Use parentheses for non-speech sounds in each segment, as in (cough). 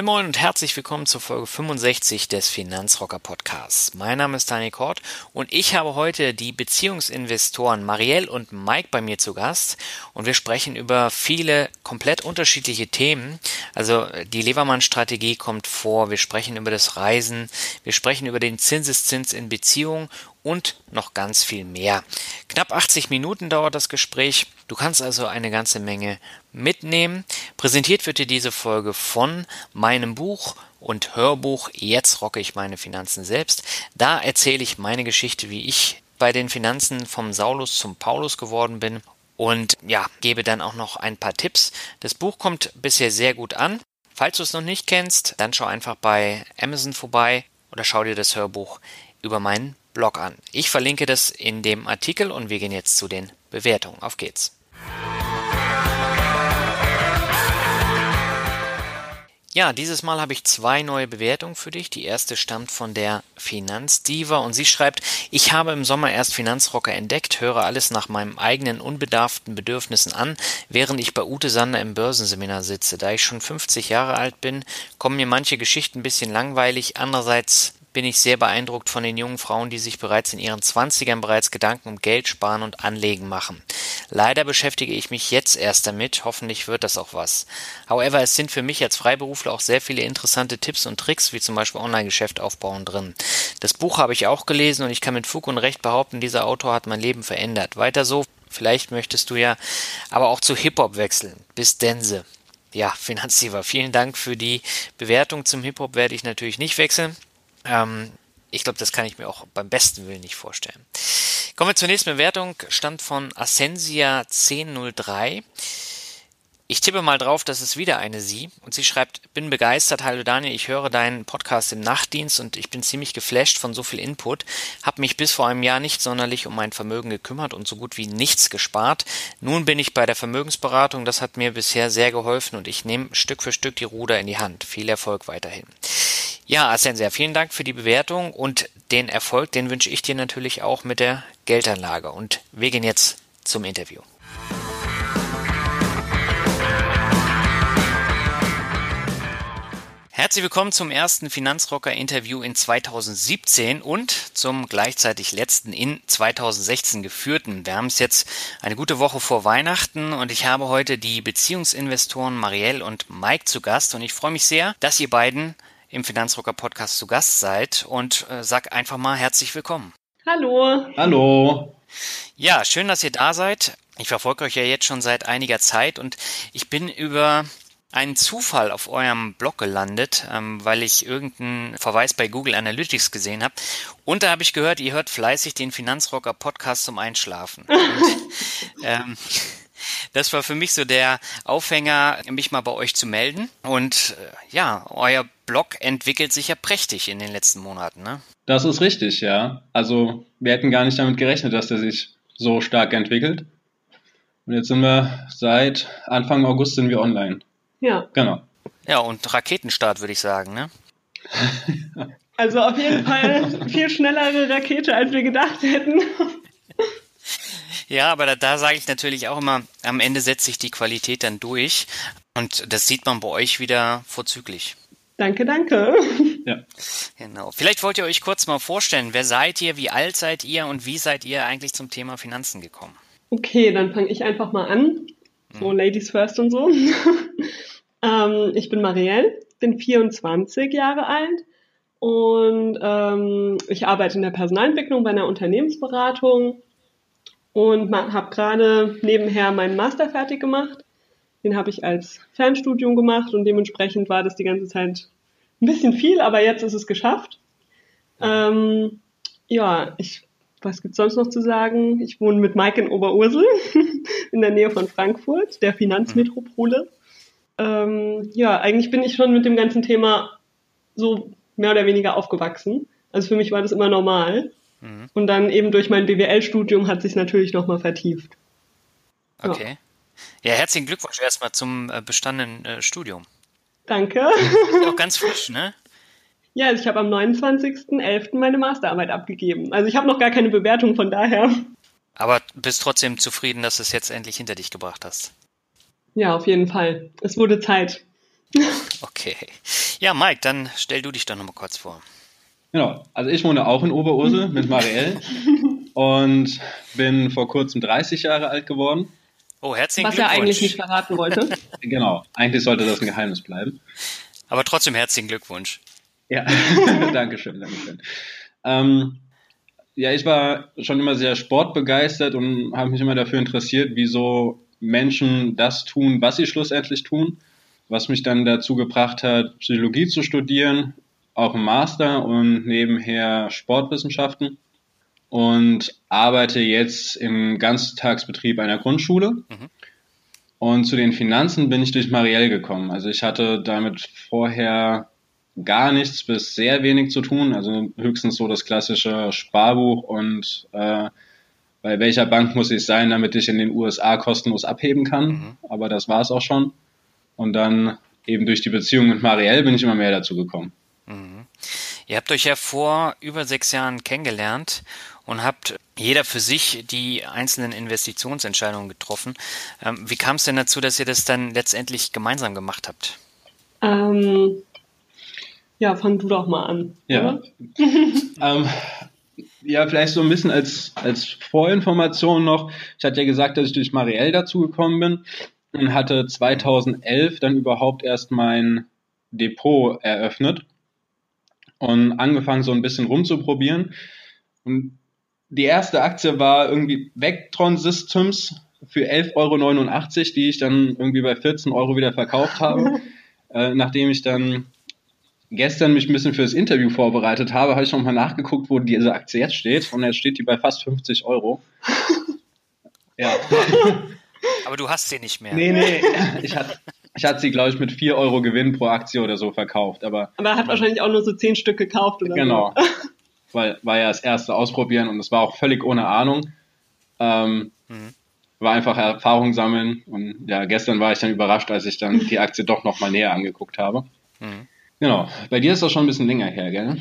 Moin Moin und herzlich willkommen zur Folge 65 des Finanzrocker Podcasts. Mein Name ist Daniel Kort und ich habe heute die Beziehungsinvestoren Marielle und Mike bei mir zu Gast und wir sprechen über viele komplett unterschiedliche Themen. Also die Levermann-Strategie kommt vor, wir sprechen über das Reisen, wir sprechen über den Zinseszins in Beziehung und noch ganz viel mehr. Knapp 80 Minuten dauert das Gespräch. Du kannst also eine ganze Menge mitnehmen. Präsentiert wird dir diese Folge von meinem Buch und Hörbuch Jetzt rocke ich meine Finanzen selbst. Da erzähle ich meine Geschichte, wie ich bei den Finanzen vom Saulus zum Paulus geworden bin und ja, gebe dann auch noch ein paar Tipps. Das Buch kommt bisher sehr gut an. Falls du es noch nicht kennst, dann schau einfach bei Amazon vorbei oder schau dir das Hörbuch über meinen Blog an. Ich verlinke das in dem Artikel und wir gehen jetzt zu den Bewertungen. Auf geht's. Ja, dieses Mal habe ich zwei neue Bewertungen für dich. Die erste stammt von der Finanzdiva und sie schreibt, ich habe im Sommer erst Finanzrocker entdeckt, höre alles nach meinen eigenen unbedarften Bedürfnissen an, während ich bei Ute Sander im Börsenseminar sitze. Da ich schon 50 Jahre alt bin, kommen mir manche Geschichten ein bisschen langweilig, andererseits bin ich sehr beeindruckt von den jungen Frauen, die sich bereits in ihren Zwanzigern bereits Gedanken um Geld sparen und Anlegen machen. Leider beschäftige ich mich jetzt erst damit, hoffentlich wird das auch was. However, es sind für mich als Freiberufler auch sehr viele interessante Tipps und Tricks, wie zum Beispiel Online-Geschäft aufbauen drin. Das Buch habe ich auch gelesen und ich kann mit Fug und Recht behaupten, dieser Autor hat mein Leben verändert. Weiter so, vielleicht möchtest du ja aber auch zu Hip-Hop wechseln. Bis Dense. Ja, (laughs) Finanzdiva, vielen Dank für die Bewertung zum Hip-Hop werde ich natürlich nicht wechseln. Ähm, ich glaube, das kann ich mir auch beim besten Willen nicht vorstellen. Kommen wir zur nächsten Bewertung. Stand von Ascensia 1003. Ich tippe mal drauf, das ist wieder eine Sie. Und sie schreibt, bin begeistert, hallo Daniel, ich höre deinen Podcast im Nachtdienst und ich bin ziemlich geflasht von so viel Input. Hab mich bis vor einem Jahr nicht sonderlich um mein Vermögen gekümmert und so gut wie nichts gespart. Nun bin ich bei der Vermögensberatung, das hat mir bisher sehr geholfen und ich nehme Stück für Stück die Ruder in die Hand. Viel Erfolg weiterhin. Ja, Asensia, vielen Dank für die Bewertung und den Erfolg, den wünsche ich dir natürlich auch mit der Geldanlage. Und wir gehen jetzt zum Interview. Herzlich willkommen zum ersten Finanzrocker-Interview in 2017 und zum gleichzeitig letzten in 2016 geführten. Wir haben es jetzt eine gute Woche vor Weihnachten und ich habe heute die Beziehungsinvestoren Marielle und Mike zu Gast und ich freue mich sehr, dass ihr beiden im Finanzrocker Podcast zu Gast seid und äh, sag einfach mal herzlich willkommen. Hallo. Hallo. Ja, schön, dass ihr da seid. Ich verfolge euch ja jetzt schon seit einiger Zeit und ich bin über einen Zufall auf eurem Blog gelandet, ähm, weil ich irgendeinen Verweis bei Google Analytics gesehen habe. Und da habe ich gehört, ihr hört fleißig den Finanzrocker Podcast zum Einschlafen. (laughs) Und, ähm, das war für mich so der Aufhänger, mich mal bei euch zu melden. Und äh, ja, euer Blog entwickelt sich ja prächtig in den letzten Monaten, ne? Das ist richtig, ja. Also wir hätten gar nicht damit gerechnet, dass der sich so stark entwickelt. Und jetzt sind wir seit Anfang August sind wir online. Ja. Genau. Ja, und Raketenstart würde ich sagen, ne? (laughs) Also auf jeden Fall viel schnellere Rakete, als wir gedacht hätten. (laughs) Ja, aber da, da sage ich natürlich auch immer, am Ende setzt sich die Qualität dann durch. Und das sieht man bei euch wieder vorzüglich. Danke, danke. (laughs) Ja. Genau. Vielleicht wollt ihr euch kurz mal vorstellen, wer seid ihr, wie alt seid ihr und wie seid ihr eigentlich zum Thema Finanzen gekommen? Okay, dann fange ich einfach mal an. So, Ladies first und so. (laughs) ähm, ich bin Marielle, bin 24 Jahre alt und ähm, ich arbeite in der Personalentwicklung bei einer Unternehmensberatung und habe gerade nebenher meinen Master fertig gemacht. Den habe ich als Fernstudium gemacht und dementsprechend war das die ganze Zeit ein bisschen viel, aber jetzt ist es geschafft. Ähm, ja, ich, was gibt's sonst noch zu sagen? Ich wohne mit Mike in Oberursel (laughs) in der Nähe von Frankfurt, der Finanzmetropole. Ähm, ja, eigentlich bin ich schon mit dem ganzen Thema so mehr oder weniger aufgewachsen. Also für mich war das immer normal. Mhm. Und dann eben durch mein BWL-Studium hat sich natürlich nochmal vertieft. Okay. Ja. ja, herzlichen Glückwunsch erstmal zum äh, bestandenen äh, Studium. Danke. Ist (laughs) auch ganz frisch, ne? Ja, also ich habe am 29.11. meine Masterarbeit abgegeben. Also ich habe noch gar keine Bewertung von daher. Aber bist trotzdem zufrieden, dass du es jetzt endlich hinter dich gebracht hast? Ja, auf jeden Fall. Es wurde Zeit. (laughs) Okay. Ja, Mike, dann stell du dich doch nochmal kurz vor. Genau, also ich wohne auch in Oberursel (laughs) mit Marielle und bin vor kurzem 30 Jahre alt geworden. Oh, herzlichen Was Glückwunsch. er eigentlich nicht verraten wollte. (laughs) Genau, eigentlich sollte das ein Geheimnis bleiben. Aber trotzdem herzlichen Glückwunsch. Ja, (laughs) Dankeschön, Dankeschön. Ähm, ja, ich war schon immer sehr sportbegeistert und habe mich immer dafür interessiert, wieso Menschen das tun, was sie schlussendlich tun, was mich dann dazu gebracht hat, Psychologie zu studieren, auch im Master und nebenher Sportwissenschaften und arbeite jetzt im Ganztagsbetrieb einer Grundschule. Mhm. Und zu den Finanzen bin ich durch Marielle gekommen. Also ich hatte damit vorher gar nichts bis sehr wenig zu tun. Also höchstens so das klassische Sparbuch und äh, bei welcher Bank muss ich sein, damit ich in den USA kostenlos abheben kann. Mhm. Aber das war es auch schon. Und dann eben durch die Beziehung mit Marielle bin ich immer mehr dazu gekommen. Mhm. Ihr habt euch ja vor über sechs Jahren kennengelernt und habt jeder für sich die einzelnen Investitionsentscheidungen getroffen. Ähm, wie kam es denn dazu, dass ihr das dann letztendlich gemeinsam gemacht habt? Ähm, ja, fang du doch mal an. Ja. (laughs) Ähm, ja, vielleicht so ein bisschen als, als Vorinformation noch. Ich hatte ja gesagt, dass ich durch Marielle dazu gekommen bin und hatte 2011 dann überhaupt erst mein Depot eröffnet und angefangen so ein bisschen rumzuprobieren. Und die erste Aktie war irgendwie Vectron Systems für 11,89 Euro, die ich dann irgendwie bei 14 Euro wieder verkauft habe. (laughs) äh, nachdem ich dann gestern mich ein bisschen für das Interview vorbereitet habe, habe ich nochmal nachgeguckt, wo diese Aktie jetzt steht. Und jetzt steht die bei fast 50 Euro. (laughs) ja. (laughs) Aber du hast sie nicht mehr. Nee, nee. Ich hatte, ich hatte sie, glaube ich, mit 4 Euro Gewinn pro Aktie oder so verkauft. Aber Aber er hat wahrscheinlich auch nur so zehn Stück gekauft oder genau. so. (laughs) Weil war ja das erste Ausprobieren und es war auch völlig ohne Ahnung. Ähm, Mhm. War einfach Erfahrung sammeln. Und ja, gestern war ich dann überrascht, als ich dann die (laughs) Aktie doch nochmal näher angeguckt habe. Mhm. Genau. Bei dir ist das schon ein bisschen länger her, gell?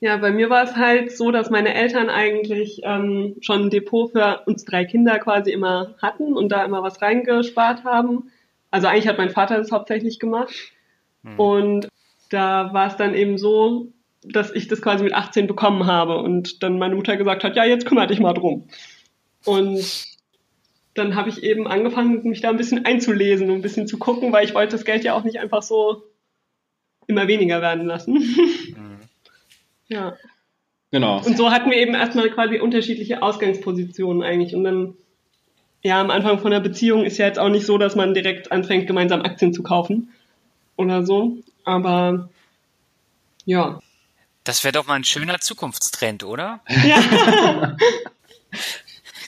Ja, bei mir war es halt so, dass meine Eltern eigentlich ähm, schon ein Depot für uns drei Kinder quasi immer hatten und da immer was reingespart haben. Also eigentlich hat mein Vater das hauptsächlich gemacht. Mhm. Und da war es dann eben so, dass ich das quasi mit 18 bekommen habe und dann meine Mutter gesagt hat, ja, jetzt kümmere dich mal drum. Und dann habe ich eben angefangen, mich da ein bisschen einzulesen und ein bisschen zu gucken, weil ich wollte das Geld ja auch nicht einfach so immer weniger werden lassen. Mhm. (laughs) ja. Genau. Und so hatten wir eben erstmal quasi unterschiedliche Ausgangspositionen eigentlich. Und dann, ja, am Anfang von der Beziehung ist ja jetzt auch nicht so, dass man direkt anfängt, gemeinsam Aktien zu kaufen oder so. Aber ja. Das wäre doch mal ein schöner Zukunftstrend, oder? Ja, (laughs)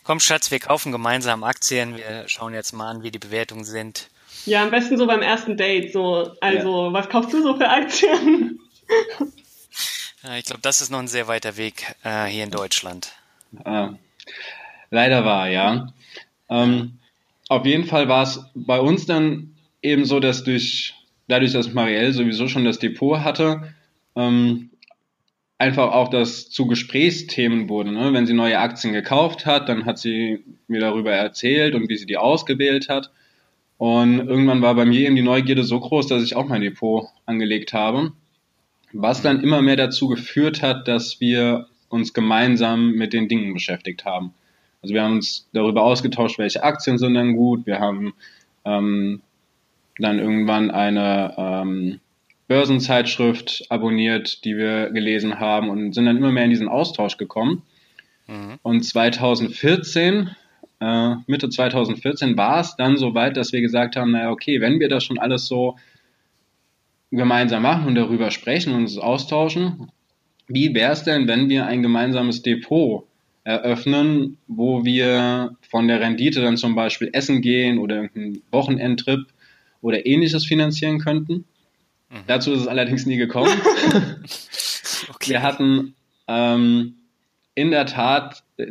Komm, Schatz, wir kaufen gemeinsam Aktien. Wir schauen jetzt mal an, wie die Bewertungen sind. ja am besten so beim ersten Date. So, also, was kaufst du so für Aktien? (laughs) Ja, ich glaube, das ist noch ein sehr weiter Weg äh, hier in Deutschland. Äh, leider war, ja. Ähm, auf jeden Fall war es bei uns dann eben so, dass durch, dadurch, dass Marielle sowieso schon das Depot hatte, ähm, einfach auch das zu Gesprächsthemen wurde. Ne? Wenn sie neue Aktien gekauft hat, dann hat sie mir darüber erzählt und wie sie die ausgewählt hat. Und irgendwann war bei mir eben die Neugierde so groß, dass ich auch mein Depot angelegt habe. Was dann immer mehr dazu geführt hat, dass wir uns gemeinsam mit den Dingen beschäftigt haben. Also wir haben uns darüber ausgetauscht, welche Aktien sind denn gut. Wir haben ähm, dann irgendwann eine ähm, Börsenzeitschrift abonniert, die wir gelesen haben und sind dann immer mehr in diesen Austausch gekommen. Mhm. Und 2014, äh, Mitte 2014 war es dann so weit, dass wir gesagt haben, naja, okay, wenn wir das schon alles so gemeinsam machen und darüber sprechen und uns austauschen, wie wäre es denn, wenn wir ein gemeinsames Depot eröffnen, wo wir von der Rendite dann zum Beispiel essen gehen oder irgendeinen Wochenendtrip oder ähnliches finanzieren könnten? Mhm. Dazu ist es allerdings nie gekommen. (laughs) Okay. Wir hatten ähm, in der Tat äh,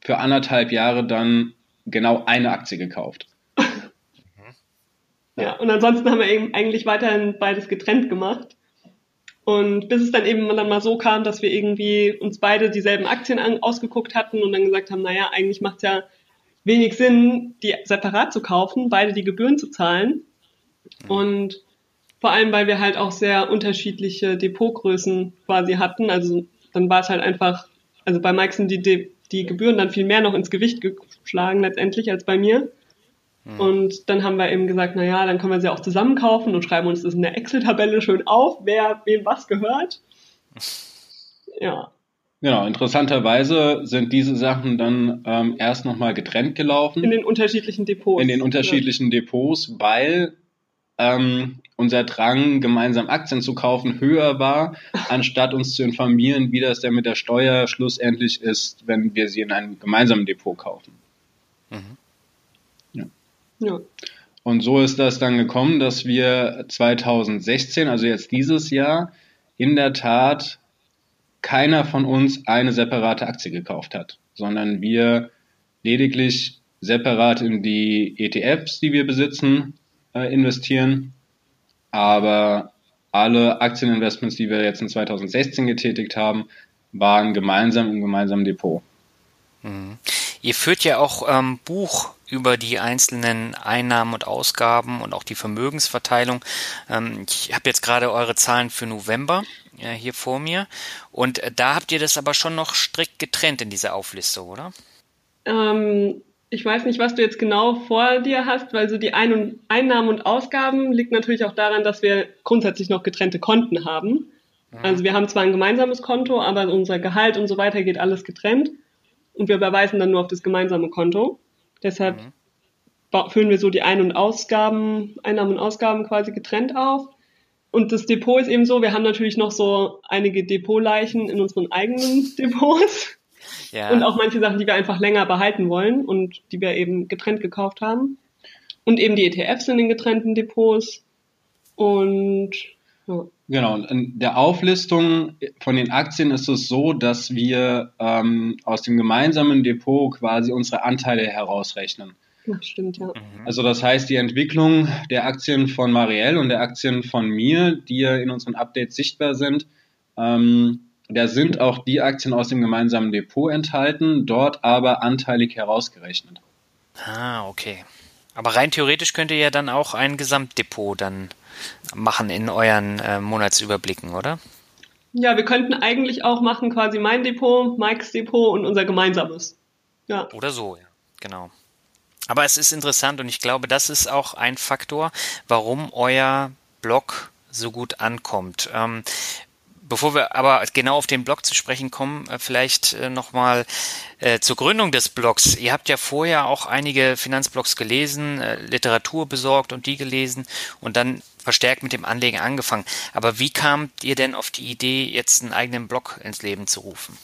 für anderthalb Jahre dann genau eine Aktie gekauft. Ja, und ansonsten haben wir eben eigentlich weiterhin beides getrennt gemacht. Und bis es dann eben dann mal so kam, dass wir irgendwie uns beide dieselben Aktien an, ausgeguckt hatten und dann gesagt haben, naja, eigentlich macht es ja wenig Sinn, die separat zu kaufen, beide die Gebühren zu zahlen. Und Vor allem, weil wir halt auch sehr unterschiedliche Depotgrößen quasi hatten. Also dann war es halt einfach, also bei Mike sind die, die Gebühren dann viel mehr noch ins Gewicht geschlagen letztendlich als bei mir. Mhm. Und dann haben wir eben gesagt, na ja, dann können wir sie auch zusammen kaufen und schreiben uns das in der Excel-Tabelle schön auf, wer wem was gehört. (laughs) Ja. Genau, interessanterweise sind diese Sachen dann ähm, erst nochmal getrennt gelaufen. In den unterschiedlichen Depots. In den unterschiedlichen ja. Depots, weil ähm, unser Drang, gemeinsam Aktien zu kaufen, höher war, (laughs) anstatt uns zu informieren, wie das denn mit der Steuer schlussendlich ist, wenn wir sie in einem gemeinsamen Depot kaufen. Mhm. Ja. Und so ist das dann gekommen, dass wir 2016, also jetzt dieses Jahr, in der Tat keiner von uns eine separate Aktie gekauft hat, sondern wir lediglich separat in die ETFs, die wir besitzen, äh, investieren. Aber alle Aktieninvestments, die wir jetzt in 2016 getätigt haben, waren gemeinsam im gemeinsamen Depot. Mhm. Ihr führt ja auch ähm, Buch über die einzelnen Einnahmen und Ausgaben und auch die Vermögensverteilung. Ähm, ich habe jetzt gerade eure Zahlen für November hier vor mir. Und äh, da habt ihr das aber schon noch strikt getrennt in dieser Auflistung, oder? Ähm, ich weiß nicht, was du jetzt genau vor dir hast, weil so die Ein und Einnahmen und Ausgaben liegt natürlich auch daran, dass wir grundsätzlich noch getrennte Konten haben. Mhm. Also wir haben zwar ein gemeinsames Konto, aber unser Gehalt und so weiter geht alles getrennt. Und wir überweisen dann nur auf das gemeinsame Konto. Deshalb mhm. füllen wir so die Ein- und Ausgaben, Einnahmen und Ausgaben quasi getrennt auf. Und das Depot ist eben so, wir haben natürlich noch so einige Depotleichen in unseren eigenen (laughs) Depots. Ja. Und auch manche Sachen, die wir einfach länger behalten wollen und die wir eben getrennt gekauft haben. Und eben die ETFs in den getrennten Depots. Und Genau, und in der Auflistung von den Aktien ist es so, dass wir ähm, aus dem gemeinsamen Depot quasi unsere Anteile herausrechnen. Das stimmt, ja. Mhm. Also das heißt, die Entwicklung der Aktien von Marielle und der Aktien von mir, die ja in unseren Updates sichtbar sind, ähm, da sind auch die Aktien aus dem gemeinsamen Depot enthalten, dort aber anteilig herausgerechnet. Ah, okay. Aber rein theoretisch könnt ihr ja dann auch ein Gesamtdepot dann machen in euren äh, Monatsüberblicken, oder? Ja, wir könnten eigentlich auch machen quasi mein Depot, Mikes Depot und unser gemeinsames. Ja. Oder so, ja. Genau. Aber es ist interessant und ich glaube, das ist auch ein Faktor, warum euer Blog so gut ankommt. Ähm, bevor wir aber genau auf den Blog zu sprechen kommen, äh, vielleicht äh, nochmal äh, zur Gründung des Blogs. Ihr habt ja vorher auch einige Finanzblogs gelesen, äh, Literatur besorgt und die gelesen und dann verstärkt mit dem Anlegen angefangen. Aber wie kamt ihr denn auf die Idee, jetzt einen eigenen Blog ins Leben zu rufen?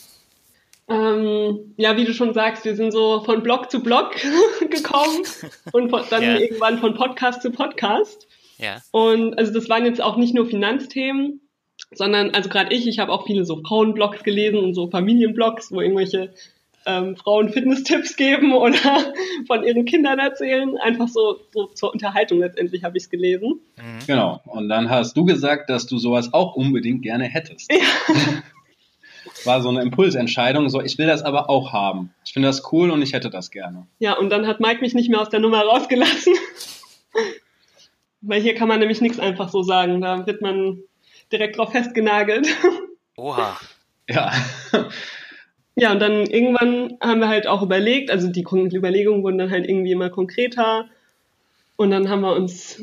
Ähm, ja, wie du schon sagst, wir sind so von Blog zu Blog (laughs) gekommen und dann (laughs) ja. irgendwann von Podcast zu Podcast. Ja. Und also das waren jetzt auch nicht nur Finanzthemen, sondern also gerade ich, ich habe auch viele so Frauenblogs gelesen und so Familienblogs, wo irgendwelche ähm, Frauen Fitness-Tipps (laughs) geben oder (laughs) von ihren Kindern erzählen. Einfach so, so zur Unterhaltung letztendlich habe ich es gelesen. Mhm. Genau. Und dann hast du gesagt, dass du sowas auch unbedingt gerne hättest. Ja. (laughs) war so eine Impulsentscheidung, so ich will das aber auch haben. Ich finde das cool und ich hätte das gerne. Ja, und dann hat Mike mich nicht mehr aus der Nummer rausgelassen. Weil hier kann man nämlich nichts einfach so sagen. Da wird man direkt drauf festgenagelt. Oha. (laughs) Ja. Ja, und dann irgendwann haben wir halt auch überlegt, also die Überlegungen wurden dann halt irgendwie immer konkreter. Und dann haben wir uns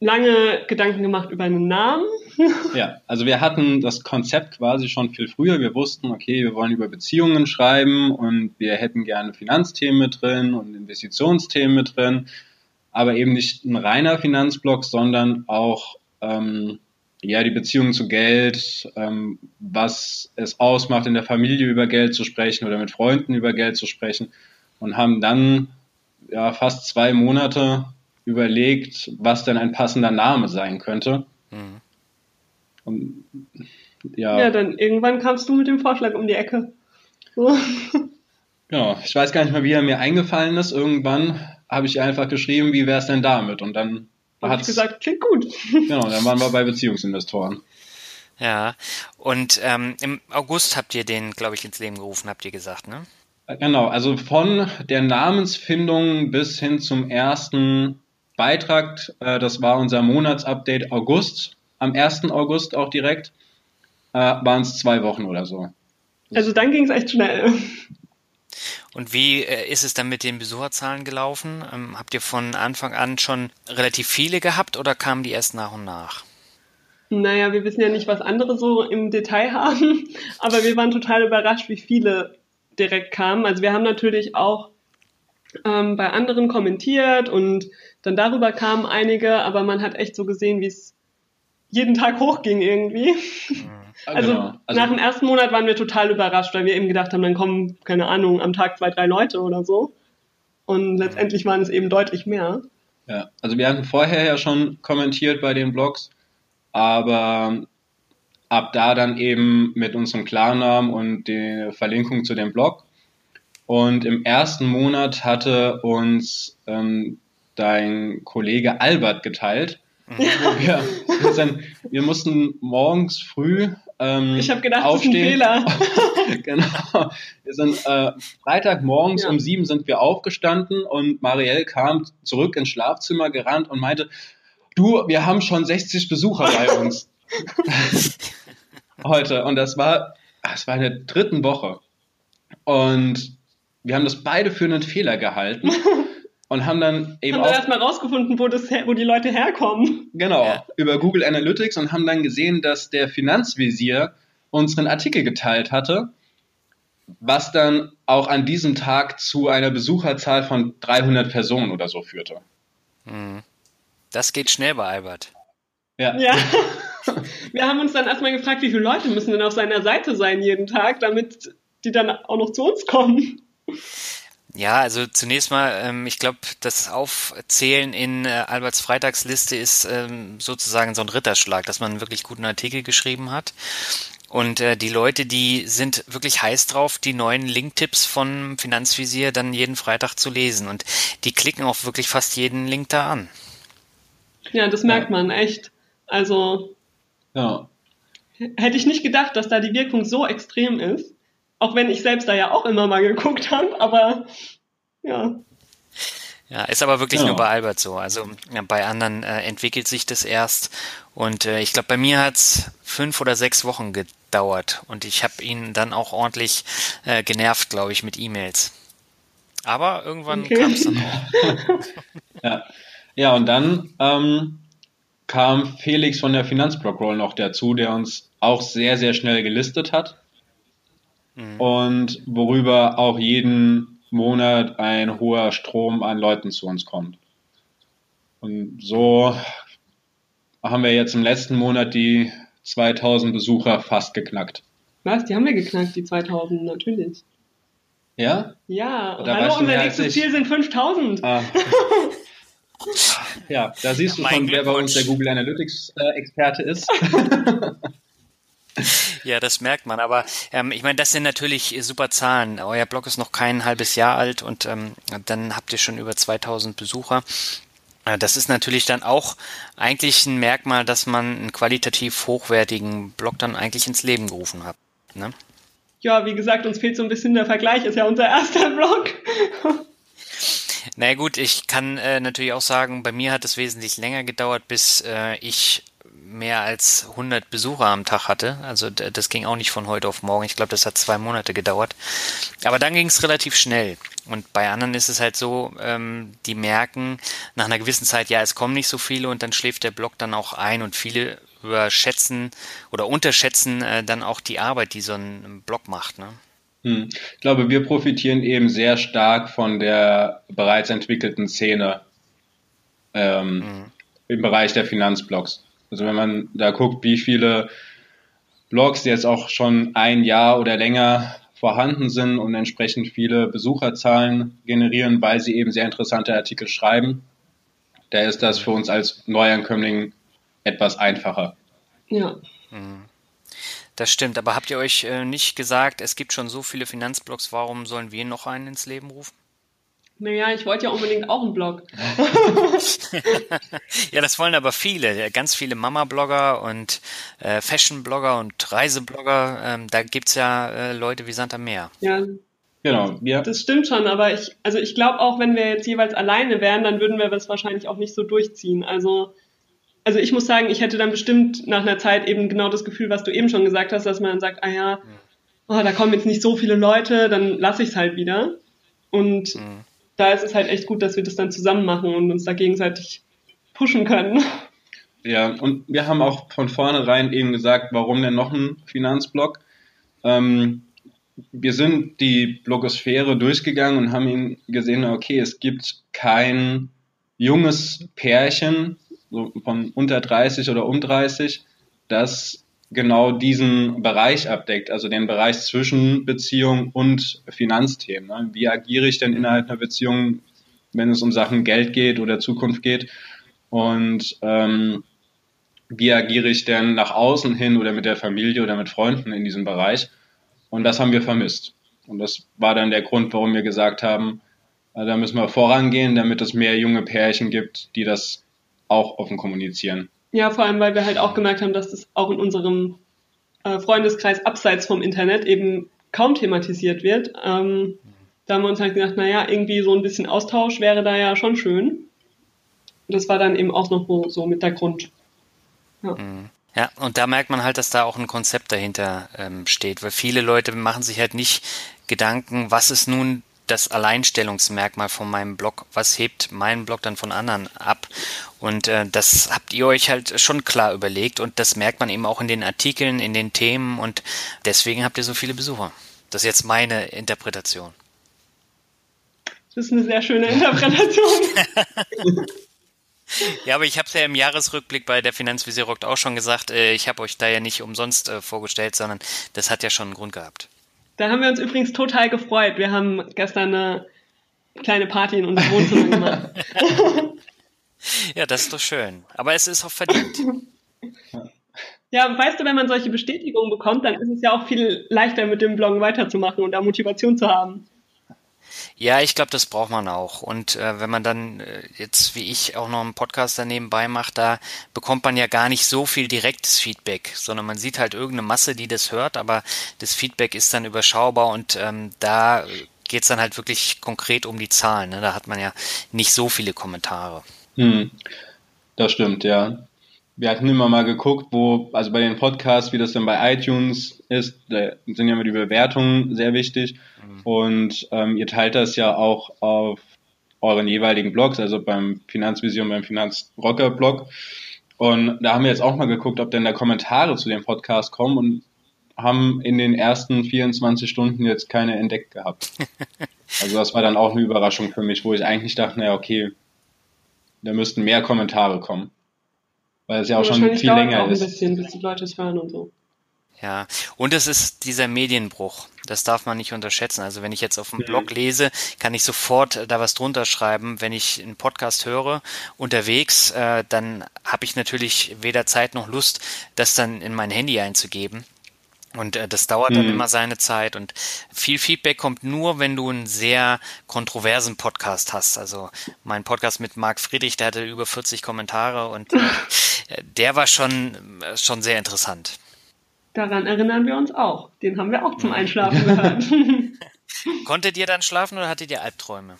lange Gedanken gemacht über einen Namen. (laughs) ja, also wir hatten das Konzept quasi schon viel früher. Wir wussten, okay, wir wollen über Beziehungen schreiben und wir hätten gerne Finanzthemen mit drin und Investitionsthemen mit drin, aber eben nicht ein reiner Finanzblock, sondern auch ähm, ja die Beziehung zu Geld, ähm, was es ausmacht, in der Familie über Geld zu sprechen oder mit Freunden über Geld zu sprechen und haben dann ja fast zwei Monate überlegt, was denn ein passender Name sein könnte. Mhm. Und, ja. ja, dann irgendwann kamst du mit dem Vorschlag um die Ecke. So. (laughs) Genau, ich weiß gar nicht mehr, wie er mir eingefallen ist. Irgendwann habe ich einfach geschrieben, wie wäre es denn damit? Und dann hat ich gesagt, klingt gut. (laughs) Genau, dann waren wir bei Beziehungsinvestoren. Ja, und ähm, im August habt ihr den, glaube ich, ins Leben gerufen, habt ihr gesagt, ne? Genau, also von der Namensfindung bis hin zum ersten Beitrag, äh, das war unser Monatsupdate August, am 1. August auch direkt, äh, waren es zwei Wochen oder so. Also dann ging es echt schnell. (laughs) Und wie äh, ist es dann mit den Besucherzahlen gelaufen? Ähm, habt ihr von Anfang an schon relativ viele gehabt oder kamen die erst nach und nach? Naja, wir wissen ja nicht, was andere so im Detail (laughs) haben, aber wir waren total überrascht, wie viele direkt kamen. Also wir haben natürlich auch ähm, bei anderen kommentiert und dann darüber kamen einige, aber man hat echt so gesehen, wie es jeden Tag hochging irgendwie. Mhm. Also, genau. also, nach dem ersten Monat waren wir total überrascht, weil wir eben gedacht haben, dann kommen, keine Ahnung, am Tag zwei, drei Leute oder so. Und letztendlich waren es eben deutlich mehr. Ja, also wir hatten vorher ja schon kommentiert bei den Blogs, aber ab da dann eben mit unserem Klarnamen und der Verlinkung zu dem Blog. Und im ersten Monat hatte uns ähm, dein Kollege Albert geteilt. Mhm. Wir, (laughs) wir, sind, wir mussten morgens früh ähm, ich habe gedacht, aufstehen. das ist ein Fehler. (laughs) genau. Wir sind äh, Freitagmorgens ja. um sieben sind wir aufgestanden und Marielle kam zurück ins Schlafzimmer gerannt und meinte, du, wir haben schon 60 Besucher bei uns (laughs) heute. Und das war, das war in der dritten Woche. Und wir haben das beide für einen Fehler gehalten. (laughs) und haben dann eben haben auch erstmal rausgefunden, wo, das, wo die Leute herkommen. Genau, ja. über Google Analytics und haben dann gesehen, dass der Finanzvisier unseren Artikel geteilt hatte, was dann auch an diesem Tag zu einer Besucherzahl von 300 Personen oder so führte. Mhm. Das geht schnell bei Albert. Ja. ja. (laughs) Wir haben uns dann erstmal gefragt, wie viele Leute müssen denn auf seiner Seite sein jeden Tag, damit die dann auch noch zu uns kommen. Ja, also zunächst mal, ähm, ich glaube, das Aufzählen in äh, Alberts Freitagsliste ist ähm, sozusagen so ein Ritterschlag, dass man einen wirklich guten Artikel geschrieben hat. Und äh, die Leute, die sind wirklich heiß drauf, die neuen Link-Tipps von Finanzvisier dann jeden Freitag zu lesen. Und die klicken auch wirklich fast jeden Link da an. Ja, das merkt man echt. Also ja. hätte ich nicht gedacht, dass da die Wirkung so extrem ist. Auch wenn ich selbst da ja auch immer mal geguckt habe, aber ja. Ja, ist aber wirklich ja. nur bei Albert so. Also ja, bei anderen äh, entwickelt sich das erst. Und äh, ich glaube, bei mir hat's fünf oder sechs Wochen gedauert. Und ich habe ihn dann auch ordentlich äh, genervt, glaube ich, mit E-Mails. Aber irgendwann okay. kam es dann auch. (laughs) ja. ja, und dann ähm, kam Felix von der Finanzblockroll noch dazu, der uns auch sehr, sehr schnell gelistet hat mhm. und worüber auch jeden Monat ein hoher Strom an Leuten zu uns kommt. Und so haben wir jetzt im letzten Monat die 2000 Besucher fast geknackt. Was? Die haben wir geknackt, die 2000, natürlich. Ja? Ja, Oder hallo, unser nächstes Ziel sind 5000. Ah. (laughs) ja, da siehst du schon, wer bei uns der Google Analytics äh, Experte ist. (laughs) Ja, das merkt man. Aber ähm, ich meine, das sind natürlich super Zahlen. Euer Blog ist noch kein halbes Jahr alt und ähm, dann habt ihr schon über 2000 Besucher. Äh, das ist natürlich dann auch eigentlich ein Merkmal, dass man einen qualitativ hochwertigen Blog dann eigentlich ins Leben gerufen hat. Ne? Ja, wie gesagt, uns fehlt so ein bisschen der Vergleich. Ist ja unser erster Blog. Na naja, gut, ich kann äh, natürlich auch sagen, bei mir hat es wesentlich länger gedauert, bis äh, ich mehr als 100 Besucher am Tag hatte. Also das ging auch nicht von heute auf morgen. Ich glaube, das hat zwei Monate gedauert. Aber dann ging es relativ schnell. Und bei anderen ist es halt so, ähm, die merken nach einer gewissen Zeit, ja, es kommen nicht so viele und dann schläft der Blog dann auch ein und viele überschätzen oder unterschätzen äh, dann auch die Arbeit, die so ein Blog macht. Ne? Hm. Ich glaube, wir profitieren eben sehr stark von der bereits entwickelten Szene ähm, mhm. im Bereich der Finanzblogs. Also wenn man da guckt, wie viele Blogs jetzt auch schon ein Jahr oder länger vorhanden sind und entsprechend viele Besucherzahlen generieren, weil sie eben sehr interessante Artikel schreiben, da ist das für uns als Neuankömmling etwas einfacher. Ja. Mhm. Das stimmt, aber habt ihr euch äh, nicht gesagt, es gibt schon so viele Finanzblogs, warum sollen wir noch einen ins Leben rufen? Naja, ich wollte ja unbedingt auch einen Blog. (laughs) ja, das wollen aber viele. Ganz viele Mama-Blogger und äh, Fashion-Blogger und Reiseblogger. Ähm, da gibt's ja äh, Leute wie Santa Meer. Ja, Genau, ja. Das stimmt schon, aber ich, also ich glaube auch, wenn wir jetzt jeweils alleine wären, dann würden wir das wahrscheinlich auch nicht so durchziehen. Also, also ich muss sagen, ich hätte dann bestimmt nach einer Zeit eben genau das Gefühl, was du eben schon gesagt hast, dass man dann sagt, ah ja, oh, da kommen jetzt nicht so viele Leute, dann lasse ich es halt wieder. Und mhm. Da ist es halt echt gut, dass wir das dann zusammen machen und uns da gegenseitig pushen können. Ja, und wir haben auch von vornherein eben gesagt, warum denn noch ein Finanzblock? Ähm, wir sind die Blogosphäre durchgegangen und haben gesehen, okay, es gibt kein junges Pärchen so von unter 30 oder um 30, das genau diesen Bereich abdeckt, also den Bereich zwischen Beziehung und Finanzthemen. Ne? Wie agiere ich denn innerhalb einer Beziehung, wenn es um Sachen Geld geht oder Zukunft geht? Und ähm, wie agiere ich denn nach außen hin oder mit der Familie oder mit Freunden in diesem Bereich? Und das haben wir vermisst. Und das war dann der Grund, warum wir gesagt haben, äh, da müssen wir vorangehen, damit es mehr junge Pärchen gibt, die das auch offen kommunizieren. Ja, vor allem, weil wir halt auch gemerkt haben, dass das auch in unserem äh, Freundeskreis abseits vom Internet eben kaum thematisiert wird. Ähm, da haben wir uns halt gedacht, naja, irgendwie so ein bisschen Austausch wäre da ja schon schön. Das war dann eben auch noch so mit der Grund. Ja. Mhm. Ja, und da merkt man halt, dass da auch ein Konzept dahinter ähm, steht, weil viele Leute machen sich halt nicht Gedanken, was ist nun das Alleinstellungsmerkmal von meinem Blog, was hebt meinen Blog dann von anderen ab? Und äh, das habt ihr euch halt schon klar überlegt und das merkt man eben auch in den Artikeln, in den Themen und deswegen habt ihr so viele Besucher. Das ist jetzt meine Interpretation. Das ist eine sehr schöne Interpretation. (laughs) (laughs) Ja, aber ich habe es ja im Jahresrückblick bei der Finanzvisier Rockt auch schon gesagt, äh, ich habe euch da ja nicht umsonst äh, vorgestellt, sondern das hat ja schon einen Grund gehabt. Da haben wir uns übrigens total gefreut. Wir haben gestern eine kleine Party in unserem Wohnzimmer gemacht. (laughs) ja, das ist doch schön. Aber es ist auch verdient. Ja, weißt du, wenn man solche Bestätigungen bekommt, dann ist es ja auch viel leichter mit dem Bloggen weiterzumachen und da Motivation zu haben. Ja, ich glaube, das braucht man auch. Und äh, wenn man dann äh, jetzt wie ich auch noch einen Podcast daneben macht, da bekommt man ja gar nicht so viel direktes Feedback, sondern man sieht halt irgendeine Masse, die das hört, aber das Feedback ist dann überschaubar und ähm, da geht's dann halt wirklich konkret um die Zahlen. Ne? Da hat man ja nicht so viele Kommentare. Hm, das stimmt, ja wir hatten immer mal geguckt, wo, also bei den Podcasts, wie das dann bei iTunes ist, da sind ja immer die Bewertungen sehr wichtig. Mhm. Und ähm, ihr teilt das ja auch auf euren jeweiligen Blogs, also beim Finanzvision, beim Finanzrocker-Blog. Und da haben wir jetzt auch mal geguckt, ob denn da Kommentare zu dem Podcast kommen und haben in den ersten 24 Stunden jetzt keine entdeckt gehabt. (laughs) Also das war dann auch eine Überraschung für mich, wo ich eigentlich dachte, naja, okay, da müssten mehr Kommentare kommen. Weil es ja auch schon viel länger auch ist. ein bisschen, bis die Leute es hören und so. Ja, und es ist dieser Medienbruch. Das darf man nicht unterschätzen. Also wenn ich jetzt auf dem mhm. Blog lese, kann ich sofort da was drunter schreiben. Wenn ich einen Podcast höre unterwegs, äh, dann habe ich natürlich weder Zeit noch Lust, das dann in mein Handy einzugeben. Und äh, das dauert dann mhm. immer seine Zeit und viel Feedback kommt nur, wenn du einen sehr kontroversen Podcast hast. Also mein Podcast mit Marc Friedrich, der hatte über 40 Kommentare und äh, (laughs) der war schon, äh, schon sehr interessant. Daran erinnern wir uns auch. Den haben wir auch zum Einschlafen (laughs) gehört. (laughs) Konntet ihr dann schlafen oder hattet ihr Albträume?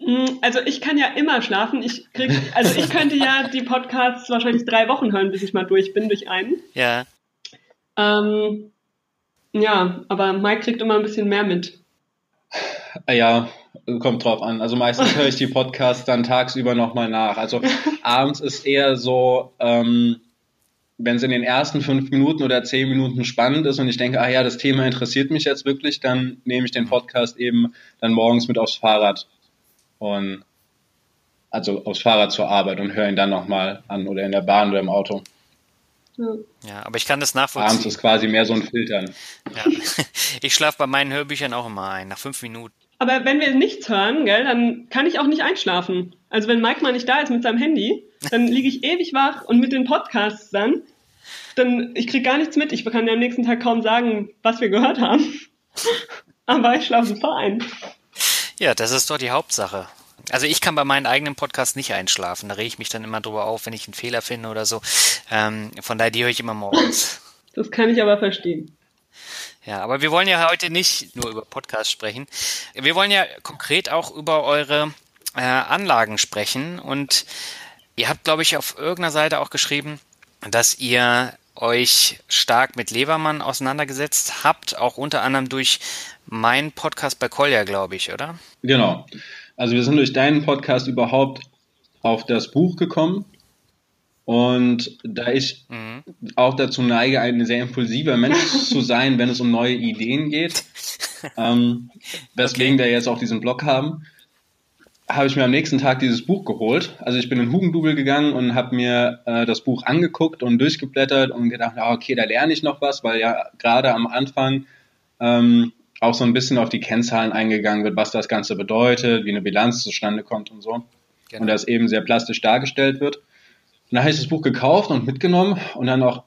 Mm, also ich kann ja immer schlafen. Ich krieg, also ich könnte ja die Podcasts wahrscheinlich drei Wochen hören, bis ich mal durch bin durch einen. Ja. Ähm, ja, aber Mike kriegt immer ein bisschen mehr mit. Ja, kommt drauf an. Also meistens höre ich die Podcasts dann tagsüber nochmal nach. Also (laughs) abends ist eher so, ähm, wenn es in den ersten fünf Minuten oder zehn Minuten spannend ist und ich denke, ah ja, das Thema interessiert mich jetzt wirklich, dann nehme ich den Podcast eben dann morgens mit aufs Fahrrad und also aufs Fahrrad zur Arbeit und höre ihn dann nochmal an oder in der Bahn oder im Auto. Ja, aber ich kann das nachvollziehen. Abends ist quasi mehr so ein Filtern. Ja. (laughs) Ich schlafe bei meinen Hörbüchern auch immer ein, nach fünf Minuten. Aber wenn wir nichts hören, gell, dann kann ich auch nicht einschlafen. Also wenn Mike mal nicht da ist mit seinem Handy, dann (laughs) liege ich ewig wach und mit den Podcasts dann, dann ich kriege gar nichts mit. Ich kann ja am nächsten Tag kaum sagen, was wir gehört haben. (laughs) Aber ich schlafe super ein. Ja, das ist doch die Hauptsache. Also ich kann bei meinen eigenen Podcasts nicht einschlafen. Da rege ich mich dann immer drüber auf, wenn ich einen Fehler finde oder so. Ähm, von daher, die höre ich immer morgens. Das kann ich aber verstehen. Ja, aber wir wollen ja heute nicht nur über Podcasts sprechen. Wir wollen ja konkret auch über eure äh, Anlagen sprechen. Und ihr habt, glaube ich, auf irgendeiner Seite auch geschrieben, dass ihr euch stark mit Levermann auseinandergesetzt habt, auch unter anderem durch meinen Podcast bei Kolja, glaube ich, oder? Genau. Also wir sind durch deinen Podcast überhaupt auf das Buch gekommen. Und da ich mhm. auch dazu neige, ein sehr impulsiver Mensch (laughs) zu sein, wenn es um neue Ideen geht, (laughs) ähm, weswegen okay. wir jetzt auch diesen Blog haben, habe ich mir am nächsten Tag dieses Buch geholt. Also ich bin in Hugendubel gegangen und habe mir äh, das Buch angeguckt und durchgeblättert und gedacht, ah, okay, da lerne ich noch was, weil ja gerade am Anfang ähm, auch so ein bisschen auf die Kennzahlen eingegangen wird, was das Ganze bedeutet, wie eine Bilanz zustande kommt und so. Genau. Und das eben sehr plastisch dargestellt wird. Und dann habe ich das Buch gekauft und mitgenommen und dann auch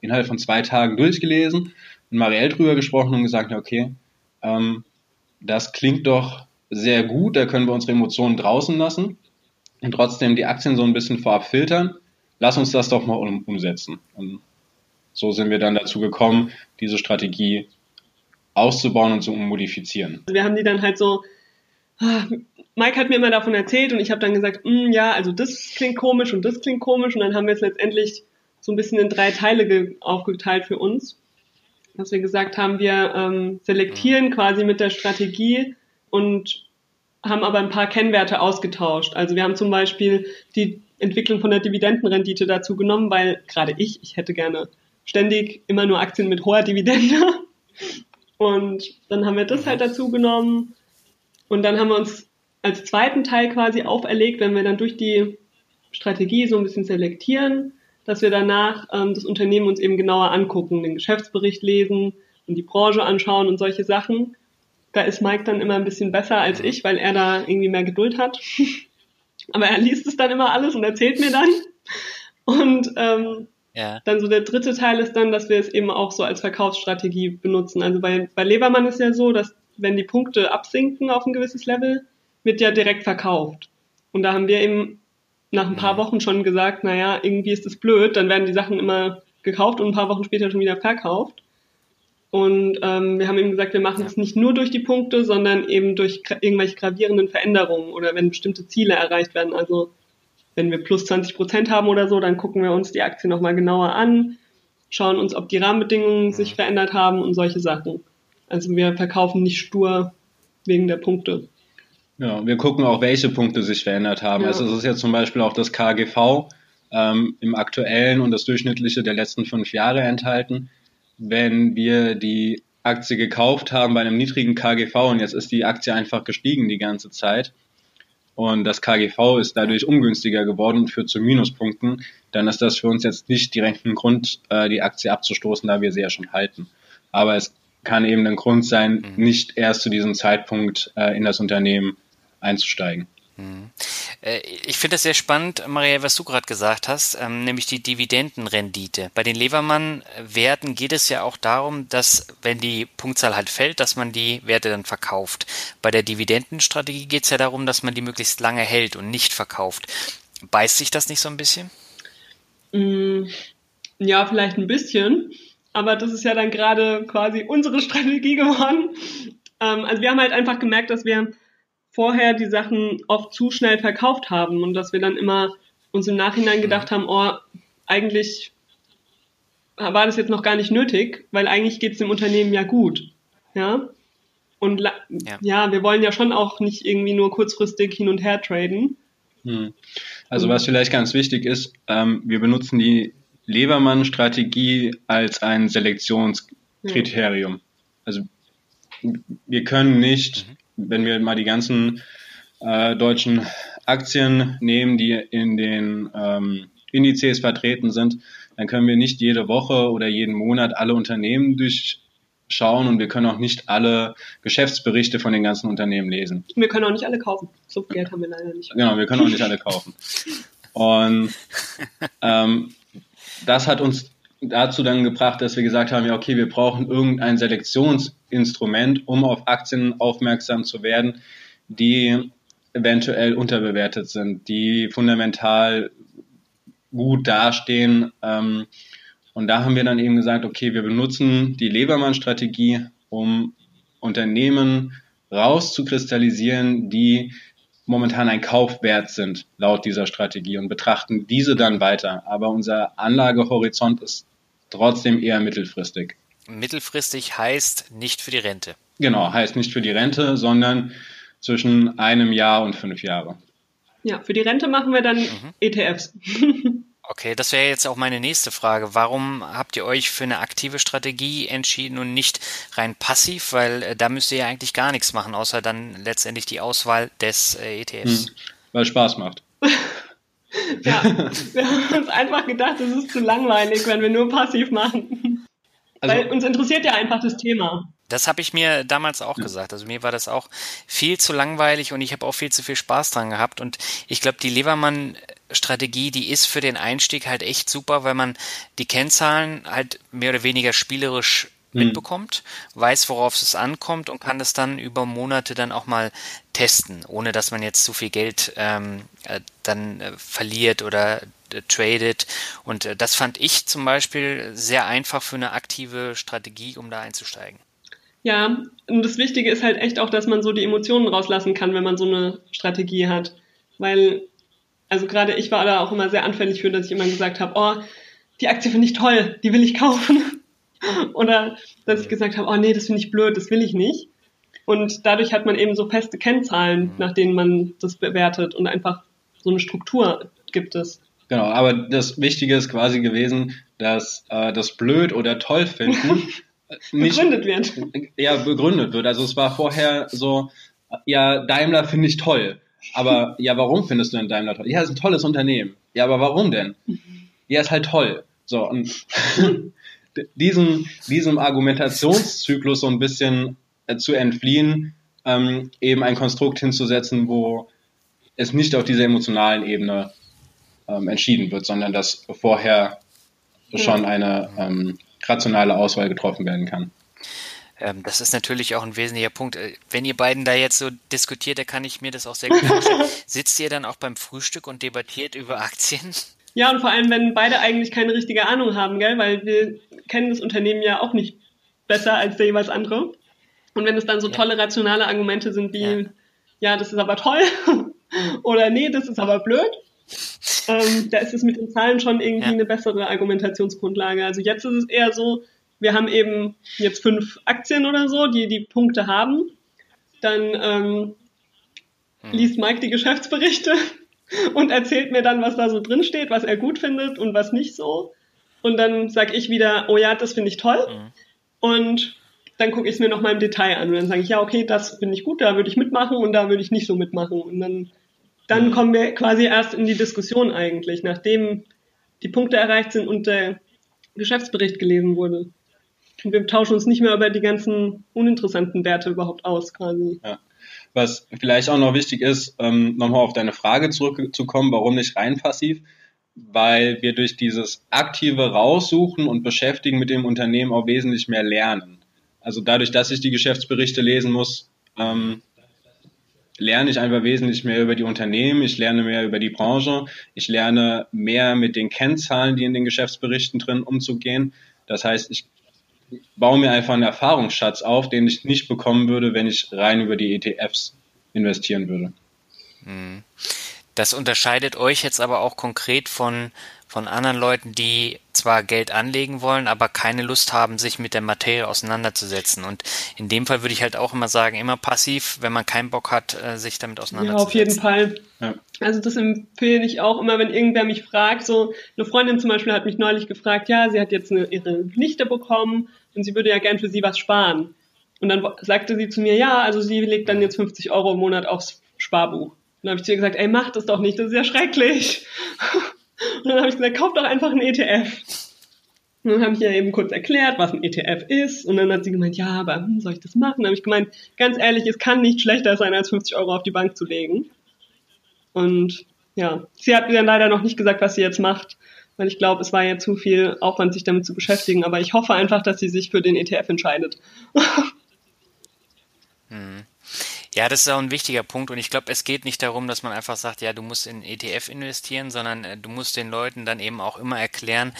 innerhalb von zwei Tagen durchgelesen und Marielle drüber gesprochen und gesagt, okay, ähm, das klingt doch sehr gut, da können wir unsere Emotionen draußen lassen und trotzdem die Aktien so ein bisschen vorab filtern. Lass uns das doch mal um, umsetzen. Und so sind wir dann dazu gekommen, diese Strategie auszubauen und zu modifizieren. Wir haben die dann halt so, ah, Mike hat mir immer davon erzählt und ich habe dann gesagt, mm, ja, also das klingt komisch und das klingt komisch und dann haben wir es letztendlich so ein bisschen in drei Teile aufgeteilt für uns. Dass wir gesagt haben, wir ähm, selektieren quasi mit der Strategie und haben aber ein paar Kennwerte ausgetauscht. Also wir haben zum Beispiel die Entwicklung von der Dividendenrendite dazu genommen, weil gerade ich, ich hätte gerne ständig immer nur Aktien mit hoher Dividende. Und dann haben wir das halt dazu genommen. Und dann haben wir uns als zweiten Teil quasi auferlegt, wenn wir dann durch die Strategie so ein bisschen selektieren, dass wir danach ähm, das Unternehmen uns eben genauer angucken, den Geschäftsbericht lesen und die Branche anschauen und solche Sachen. Da ist Mike dann immer ein bisschen besser als ich, weil er da irgendwie mehr Geduld hat. (laughs) Aber er liest es dann immer alles und erzählt mir dann. Und ähm, ja. dann so der dritte Teil ist dann, dass wir es eben auch so als Verkaufsstrategie benutzen. Also bei, bei Levermann ist ja so, dass wenn die Punkte absinken auf ein gewisses Level, wird ja direkt verkauft. Und da haben wir eben nach ein paar Wochen schon gesagt, naja, irgendwie ist das blöd, dann werden die Sachen immer gekauft und ein paar Wochen später schon wieder verkauft. Und ähm, wir haben eben gesagt, wir machen es nicht nur durch die Punkte, sondern eben durch irgendwelche gravierenden Veränderungen oder wenn bestimmte Ziele erreicht werden. Also wenn wir plus 20 Prozent haben oder so, dann gucken wir uns die Aktie nochmal genauer an, schauen uns, ob die Rahmenbedingungen sich verändert haben und solche Sachen. Also wir verkaufen nicht stur wegen der Punkte. Ja, wir gucken auch, welche Punkte sich verändert haben. Ja. Also es ist ja zum Beispiel auch das KGV ähm, im aktuellen und das durchschnittliche der letzten fünf Jahre enthalten wenn wir die Aktie gekauft haben bei einem niedrigen KGV und jetzt ist die Aktie einfach gestiegen die ganze Zeit und das KGV ist dadurch ungünstiger geworden und führt zu Minuspunkten, dann ist das für uns jetzt nicht direkt ein Grund, äh, die Aktie abzustoßen, da wir sie ja schon halten. Aber es kann eben ein Grund sein, mhm. nicht erst zu diesem Zeitpunkt äh, in das Unternehmen einzusteigen. Äh, ich finde es sehr spannend, Maria, was du gerade gesagt hast, ähm, nämlich die Dividendenrendite. Bei den Levermann-Werten geht es ja auch darum, dass, wenn die Punktzahl halt fällt, dass man die Werte dann verkauft. Bei der Dividendenstrategie geht es ja darum, dass man die möglichst lange hält und nicht verkauft. Beißt sich das nicht so ein bisschen? Mm, ja, vielleicht ein bisschen. Aber das ist ja dann gerade quasi unsere Strategie geworden. Ähm, also wir haben halt einfach gemerkt, dass wir vorher die Sachen oft zu schnell verkauft haben und dass wir dann immer uns im Nachhinein mhm. gedacht haben, oh, eigentlich war das jetzt noch gar nicht nötig, weil eigentlich geht es dem Unternehmen ja gut. Ja. Und ja. ja. wir wollen ja schon auch nicht irgendwie nur kurzfristig hin und her traden. Hm. Also was vielleicht ganz wichtig ist, ähm, wir benutzen die Levermann-Strategie als ein Selektionskriterium. Ja. Also wir können nicht mhm wenn wir mal die ganzen äh, deutschen Aktien nehmen, die in den ähm, Indizes vertreten sind, dann können wir nicht jede Woche oder jeden Monat alle Unternehmen durchschauen und wir können auch nicht alle Geschäftsberichte von den ganzen Unternehmen lesen. Wir können auch nicht alle kaufen. So viel Geld haben wir leider nicht. Genau, wir können auch nicht alle kaufen. Und ähm, das hat uns dazu dann gebracht, dass wir gesagt haben, ja, okay, wir brauchen irgendein Selektionsinstrument, um auf Aktien aufmerksam zu werden, die eventuell unterbewertet sind, die fundamental gut dastehen. Ähm, Und da haben wir dann eben gesagt, okay, wir benutzen die Lebermann-Strategie, um Unternehmen rauszukristallisieren, die momentan ein Kaufwert sind, laut dieser Strategie und betrachten diese dann weiter. Aber unser Anlagehorizont ist trotzdem eher mittelfristig. Mittelfristig heißt nicht für die Rente. Genau, heißt nicht für die Rente, sondern zwischen einem Jahr und fünf Jahre. Ja, für die Rente machen wir dann mhm. ETFs. (laughs) Okay, das wäre jetzt auch meine nächste Frage. Warum habt ihr euch für eine aktive Strategie entschieden und nicht rein passiv? Weil äh, da müsst ihr ja eigentlich gar nichts machen, außer dann letztendlich die Auswahl des äh, ETFs. Hm, weil Spaß macht. (laughs) (laughs) ja, wir haben uns einfach gedacht, es ist zu langweilig, wenn wir nur passiv machen. Also, weil uns interessiert ja einfach das Thema. Das habe ich mir damals auch ja. gesagt. Also mir war das auch viel zu langweilig und ich habe auch viel zu viel Spaß dran gehabt. Und ich glaube, die Levermann-Strategie, die ist für den Einstieg halt echt super, weil man die Kennzahlen halt mehr oder weniger spielerisch mhm. mitbekommt, weiß, worauf es ankommt und kann das dann über Monate dann auch mal testen, ohne dass man jetzt zu viel Geld ähm, äh, dann äh, verliert oder äh, tradet. Und äh, das fand ich zum Beispiel sehr einfach für eine aktive Strategie, um da einzusteigen. Ja, und das Wichtige ist halt echt auch, dass man so die Emotionen rauslassen kann, wenn man so eine Strategie hat. Weil, also gerade ich war da auch immer sehr anfällig für, dass ich immer gesagt habe, oh, die Aktie finde ich toll, die will ich kaufen. Oder dass ich gesagt habe, oh nee, das finde ich blöd, das will ich nicht. Und dadurch hat man eben so feste Kennzahlen, nach denen man das bewertet und einfach so eine Struktur gibt es. Genau, aber das Wichtige ist quasi gewesen, dass äh, das blöd oder toll finden (laughs) nicht, begründet wird. Ja, begründet wird. Also es war vorher so, ja, Daimler finde ich toll. Aber (laughs) ja, warum findest du denn Daimler toll? Ja, ist ein tolles Unternehmen. Ja, aber warum denn? Ja, ist halt toll. So, und (laughs) diesem, diesem Argumentationszyklus so ein bisschen äh, zu entfliehen, ähm, eben ein Konstrukt hinzusetzen, wo es nicht auf dieser emotionalen Ebene ähm, entschieden wird, sondern dass vorher schon eine ähm, rationale Auswahl getroffen werden kann. Ähm, das ist natürlich auch ein wesentlicher Punkt. Äh, wenn ihr beiden da jetzt so diskutiert, da kann ich mir das auch sehr gut vorstellen. (laughs) Sitzt ihr dann auch beim Frühstück und debattiert über Aktien? Ja, und vor allem, wenn beide eigentlich keine richtige Ahnung haben, gell? weil wir kennen das Unternehmen ja auch nicht besser als der jeweils andere. Und wenn es dann so tolle rationale Argumente sind wie, ja. ja, das ist aber toll (laughs) oder nee, das ist aber blöd, ähm, da ist es mit den Zahlen schon irgendwie ja. eine bessere Argumentationsgrundlage. Also jetzt ist es eher so, wir haben eben jetzt fünf Aktien oder so, die die Punkte haben. Dann ähm, hm. liest Mike die Geschäftsberichte (laughs) und erzählt mir dann, was da so drin steht, was er gut findet und was nicht so. Und dann sage ich wieder, oh ja, das finde ich toll. Mhm. Und dann gucke ich es mir nochmal im Detail an und dann sage ich, ja, okay, das finde ich gut, da würde ich mitmachen und da würde ich nicht so mitmachen. Und dann dann mhm. kommen wir quasi erst in die Diskussion eigentlich, nachdem die Punkte erreicht sind und der Geschäftsbericht gelesen wurde. Und wir tauschen uns nicht mehr über die ganzen uninteressanten Werte überhaupt aus, quasi. Ja. Was vielleicht auch noch wichtig ist, ähm, nochmal auf deine Frage zurückzukommen, warum nicht rein passiv? Weil wir durch dieses aktive Raussuchen und Beschäftigen mit dem Unternehmen auch wesentlich mehr lernen. Also dadurch, dass ich die Geschäftsberichte lesen muss, ähm, lerne ich einfach wesentlich mehr über die Unternehmen, ich lerne mehr über die Branche, ich lerne mehr mit den Kennzahlen, die in den Geschäftsberichten drin umzugehen. Das heißt, ich baue mir einfach einen Erfahrungsschatz auf, den ich nicht bekommen würde, wenn ich rein über die ETFs investieren würde. Hm. Das unterscheidet euch jetzt aber auch konkret von von anderen Leuten, die zwar Geld anlegen wollen, aber keine Lust haben, sich mit der Materie auseinanderzusetzen. Und in dem Fall würde ich halt auch immer sagen, immer passiv, wenn man keinen Bock hat, äh, sich damit auseinanderzusetzen. Ja, auf jeden Fall. Ja. Also das empfehle ich auch immer, wenn irgendwer mich fragt. So eine Freundin zum Beispiel hat mich neulich gefragt, ja, sie hat jetzt eine, ihre Nichte bekommen und sie würde ja gern für sie was sparen. Und dann sagte sie zu mir, ja, also sie legt dann jetzt 50 Euro im Monat aufs Sparbuch. Dann habe ich zu ihr gesagt, ey, mach das doch nicht, das ist ja schrecklich. Und dann habe ich gesagt, kauf doch einfach einen ETF. Und dann habe ich ihr eben kurz erklärt, was ein ETF ist. Und dann hat sie gemeint, ja, aber hm, soll ich das machen? Dann habe ich gemeint, ganz ehrlich, es kann nicht schlechter sein, als 50 Euro auf die Bank zu legen. Und ja, sie hat mir dann leider noch nicht gesagt, was sie jetzt macht, weil ich glaube, es war ja zu viel Aufwand, sich damit zu beschäftigen. Aber ich hoffe einfach, dass sie sich für den ETF entscheidet. hm. Ja, das ist auch ein wichtiger Punkt und ich glaube, es geht nicht darum, dass man einfach sagt, ja, du musst in ETF investieren, sondern äh, du musst den Leuten dann eben auch immer erklären,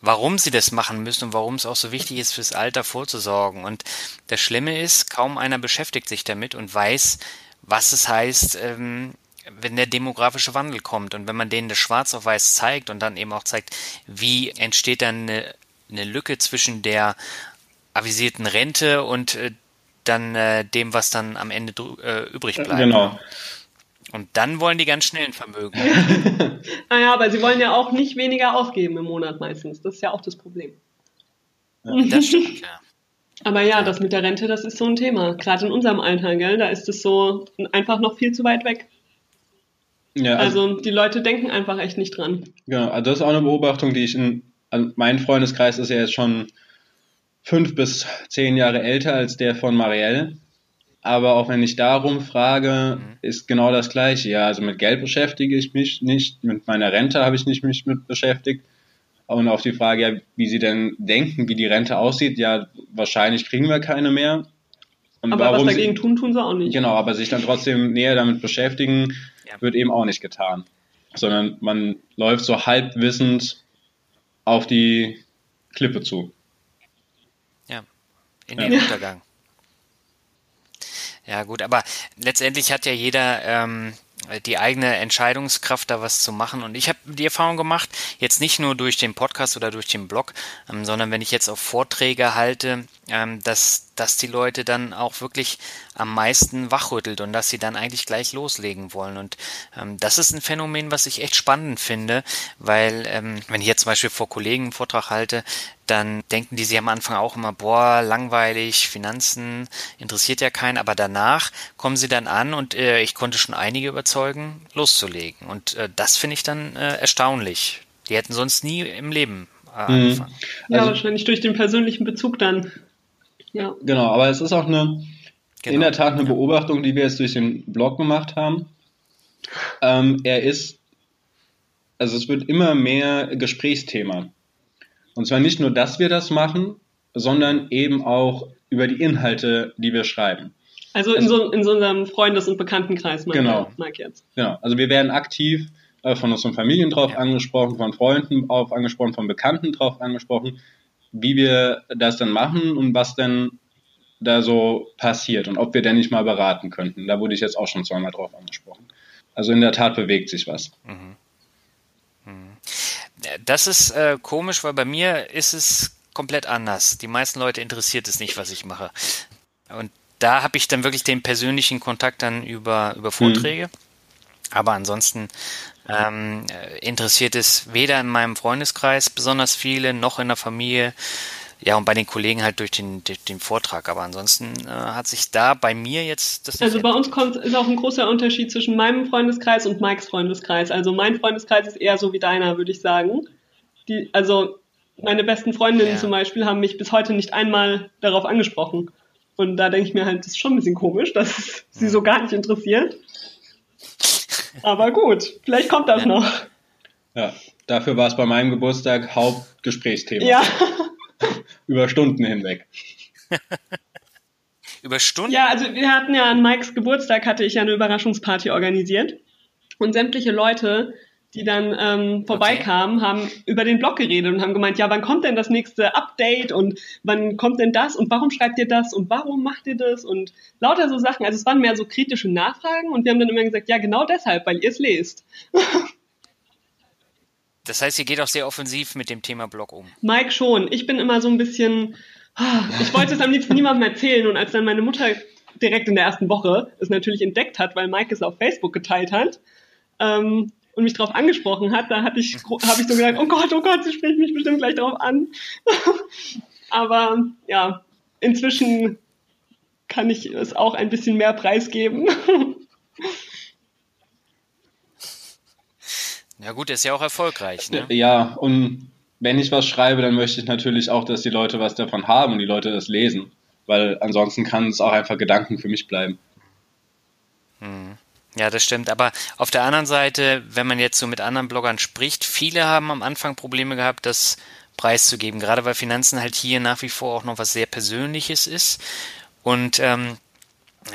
warum sie das machen müssen und warum es auch so wichtig ist, fürs Alter vorzusorgen. Und das Schlimme ist, kaum einer beschäftigt sich damit und weiß, was es heißt, ähm, wenn der demografische Wandel kommt und wenn man denen das schwarz auf weiß zeigt und dann eben auch zeigt, wie entsteht dann eine, eine Lücke zwischen der avisierten Rente und äh, dann äh, dem, was dann am Ende äh, übrig bleibt. Genau. Und dann wollen die ganz schnell ein Vermögen. (laughs) (laughs) naja, aber sie wollen ja auch nicht weniger ausgeben im Monat meistens. Das ist ja auch das Problem. Ja, das stimmt, (laughs) ja. Aber ja, das mit der Rente, das ist so ein Thema. Gerade in unserem Alter, gell? Da ist es so einfach noch viel zu weit weg. Ja, also, also, die Leute denken einfach echt nicht dran. Genau, also das ist auch eine Beobachtung, die ich in, also mein Freundeskreis ist ja jetzt schon fünf bis zehn Jahre älter als der von Marielle. Aber auch wenn ich darum frage, mhm. ist genau das Gleiche. Ja, also mit Geld beschäftige ich mich nicht, mit meiner Rente habe ich nicht mich mit beschäftigt. Und auf die Frage, ja, wie sie denn denken, wie die Rente aussieht, ja, wahrscheinlich kriegen wir keine mehr. Und aber was dagegen sie, tun, tun sie auch nicht. Genau, aber sich dann trotzdem näher damit beschäftigen, ja. wird eben auch nicht getan. Sondern man läuft so halbwissend auf die Klippe zu. In den ja. Untergang. Ja, gut, aber letztendlich hat ja jeder ähm, die eigene Entscheidungskraft, da was zu machen. Und ich habe die Erfahrung gemacht, jetzt nicht nur durch den Podcast oder durch den Blog, ähm, sondern wenn ich jetzt auf Vorträge halte, ähm, dass, dass die Leute dann auch wirklich am meisten wachrüttelt und dass sie dann eigentlich gleich loslegen wollen. Und ähm, das ist ein Phänomen, was ich echt spannend finde, weil ähm, wenn ich jetzt zum Beispiel vor Kollegen einen Vortrag halte, dann denken die sich am Anfang auch immer, boah, langweilig, Finanzen interessiert ja keinen, aber danach kommen sie dann an und äh, ich konnte schon einige überzeugen, loszulegen. Und äh, das finde ich dann äh, erstaunlich. Die hätten sonst nie im Leben äh, mhm. angefangen. Ja, also, wahrscheinlich durch den persönlichen Bezug dann. Ja. Genau, aber es ist auch eine, genau. in der Tat eine Beobachtung, die wir jetzt durch den Blog gemacht haben. Ähm, er ist, also es wird immer mehr Gesprächsthema. Und zwar nicht nur, dass wir das machen, sondern eben auch über die Inhalte, die wir schreiben. Also in, also, so, in so einem Freundes- und Bekanntenkreis, Mike, genau. Jetzt. Genau, also wir werden aktiv äh, von unseren Familien drauf ja. angesprochen, von Freunden drauf angesprochen, von Bekannten drauf angesprochen, wie wir das dann machen und was denn da so passiert und ob wir denn nicht mal beraten könnten. Da wurde ich jetzt auch schon zweimal drauf angesprochen. Also in der Tat bewegt sich was. Mhm. Das ist äh, komisch, weil bei mir ist es komplett anders. Die meisten Leute interessiert es nicht, was ich mache. Und da habe ich dann wirklich den persönlichen Kontakt dann über, über Vorträge. Mhm. Aber ansonsten ähm, interessiert es weder in meinem Freundeskreis besonders viele, noch in der Familie. Ja, und bei den Kollegen halt durch den, durch den Vortrag. Aber ansonsten äh, hat sich da bei mir jetzt das. Also bei uns kommt, ist auch ein großer Unterschied zwischen meinem Freundeskreis und Mikes Freundeskreis. Also mein Freundeskreis ist eher so wie deiner, würde ich sagen. Die, also meine besten Freundinnen ja. zum Beispiel haben mich bis heute nicht einmal darauf angesprochen. Und da denke ich mir halt, das ist schon ein bisschen komisch, dass es sie so gar nicht interessiert. Aber gut, vielleicht kommt das ja. noch. Ja, dafür war es bei meinem Geburtstag Hauptgesprächsthema. Ja. (laughs) Über Stunden hinweg. (laughs) Über Stunden? Ja, also wir hatten ja an Mikes Geburtstag hatte ich ja eine Überraschungsparty organisiert. Und sämtliche Leute, die dann ähm, vorbeikamen, okay. haben über den Blog geredet und haben gemeint, ja, wann kommt denn das nächste Update und wann kommt denn das und warum schreibt ihr das und warum macht ihr das und lauter so Sachen. Also es waren mehr so kritische Nachfragen und wir haben dann immer gesagt, ja, genau deshalb, weil ihr es lest. (laughs) Das heißt, ihr geht auch sehr offensiv mit dem Thema Blog um. Mike schon. Ich bin immer so ein bisschen, ah, ich wollte es am liebsten niemandem erzählen und als dann meine Mutter direkt in der ersten Woche es natürlich entdeckt hat, weil Mike es auf Facebook geteilt hat, ähm, und mich darauf angesprochen hat, da hatte ich, habe ich so gedacht, oh Gott, oh Gott, sie spricht mich bestimmt gleich darauf an. (laughs) Aber ja, inzwischen kann ich es auch ein bisschen mehr preisgeben. (laughs) Ja gut, ist ja auch erfolgreich. Ne? Ja, und wenn ich was schreibe, dann möchte ich natürlich auch, dass die Leute was davon haben und die Leute das lesen. Weil ansonsten kann es auch einfach Gedanken für mich bleiben. Hm. Ja, das stimmt. Aber auf der anderen Seite, wenn man jetzt so mit anderen Bloggern spricht, viele haben am Anfang Probleme gehabt, das preiszugeben. Gerade weil Finanzen halt hier nach wie vor auch noch was sehr Persönliches ist. Und ähm,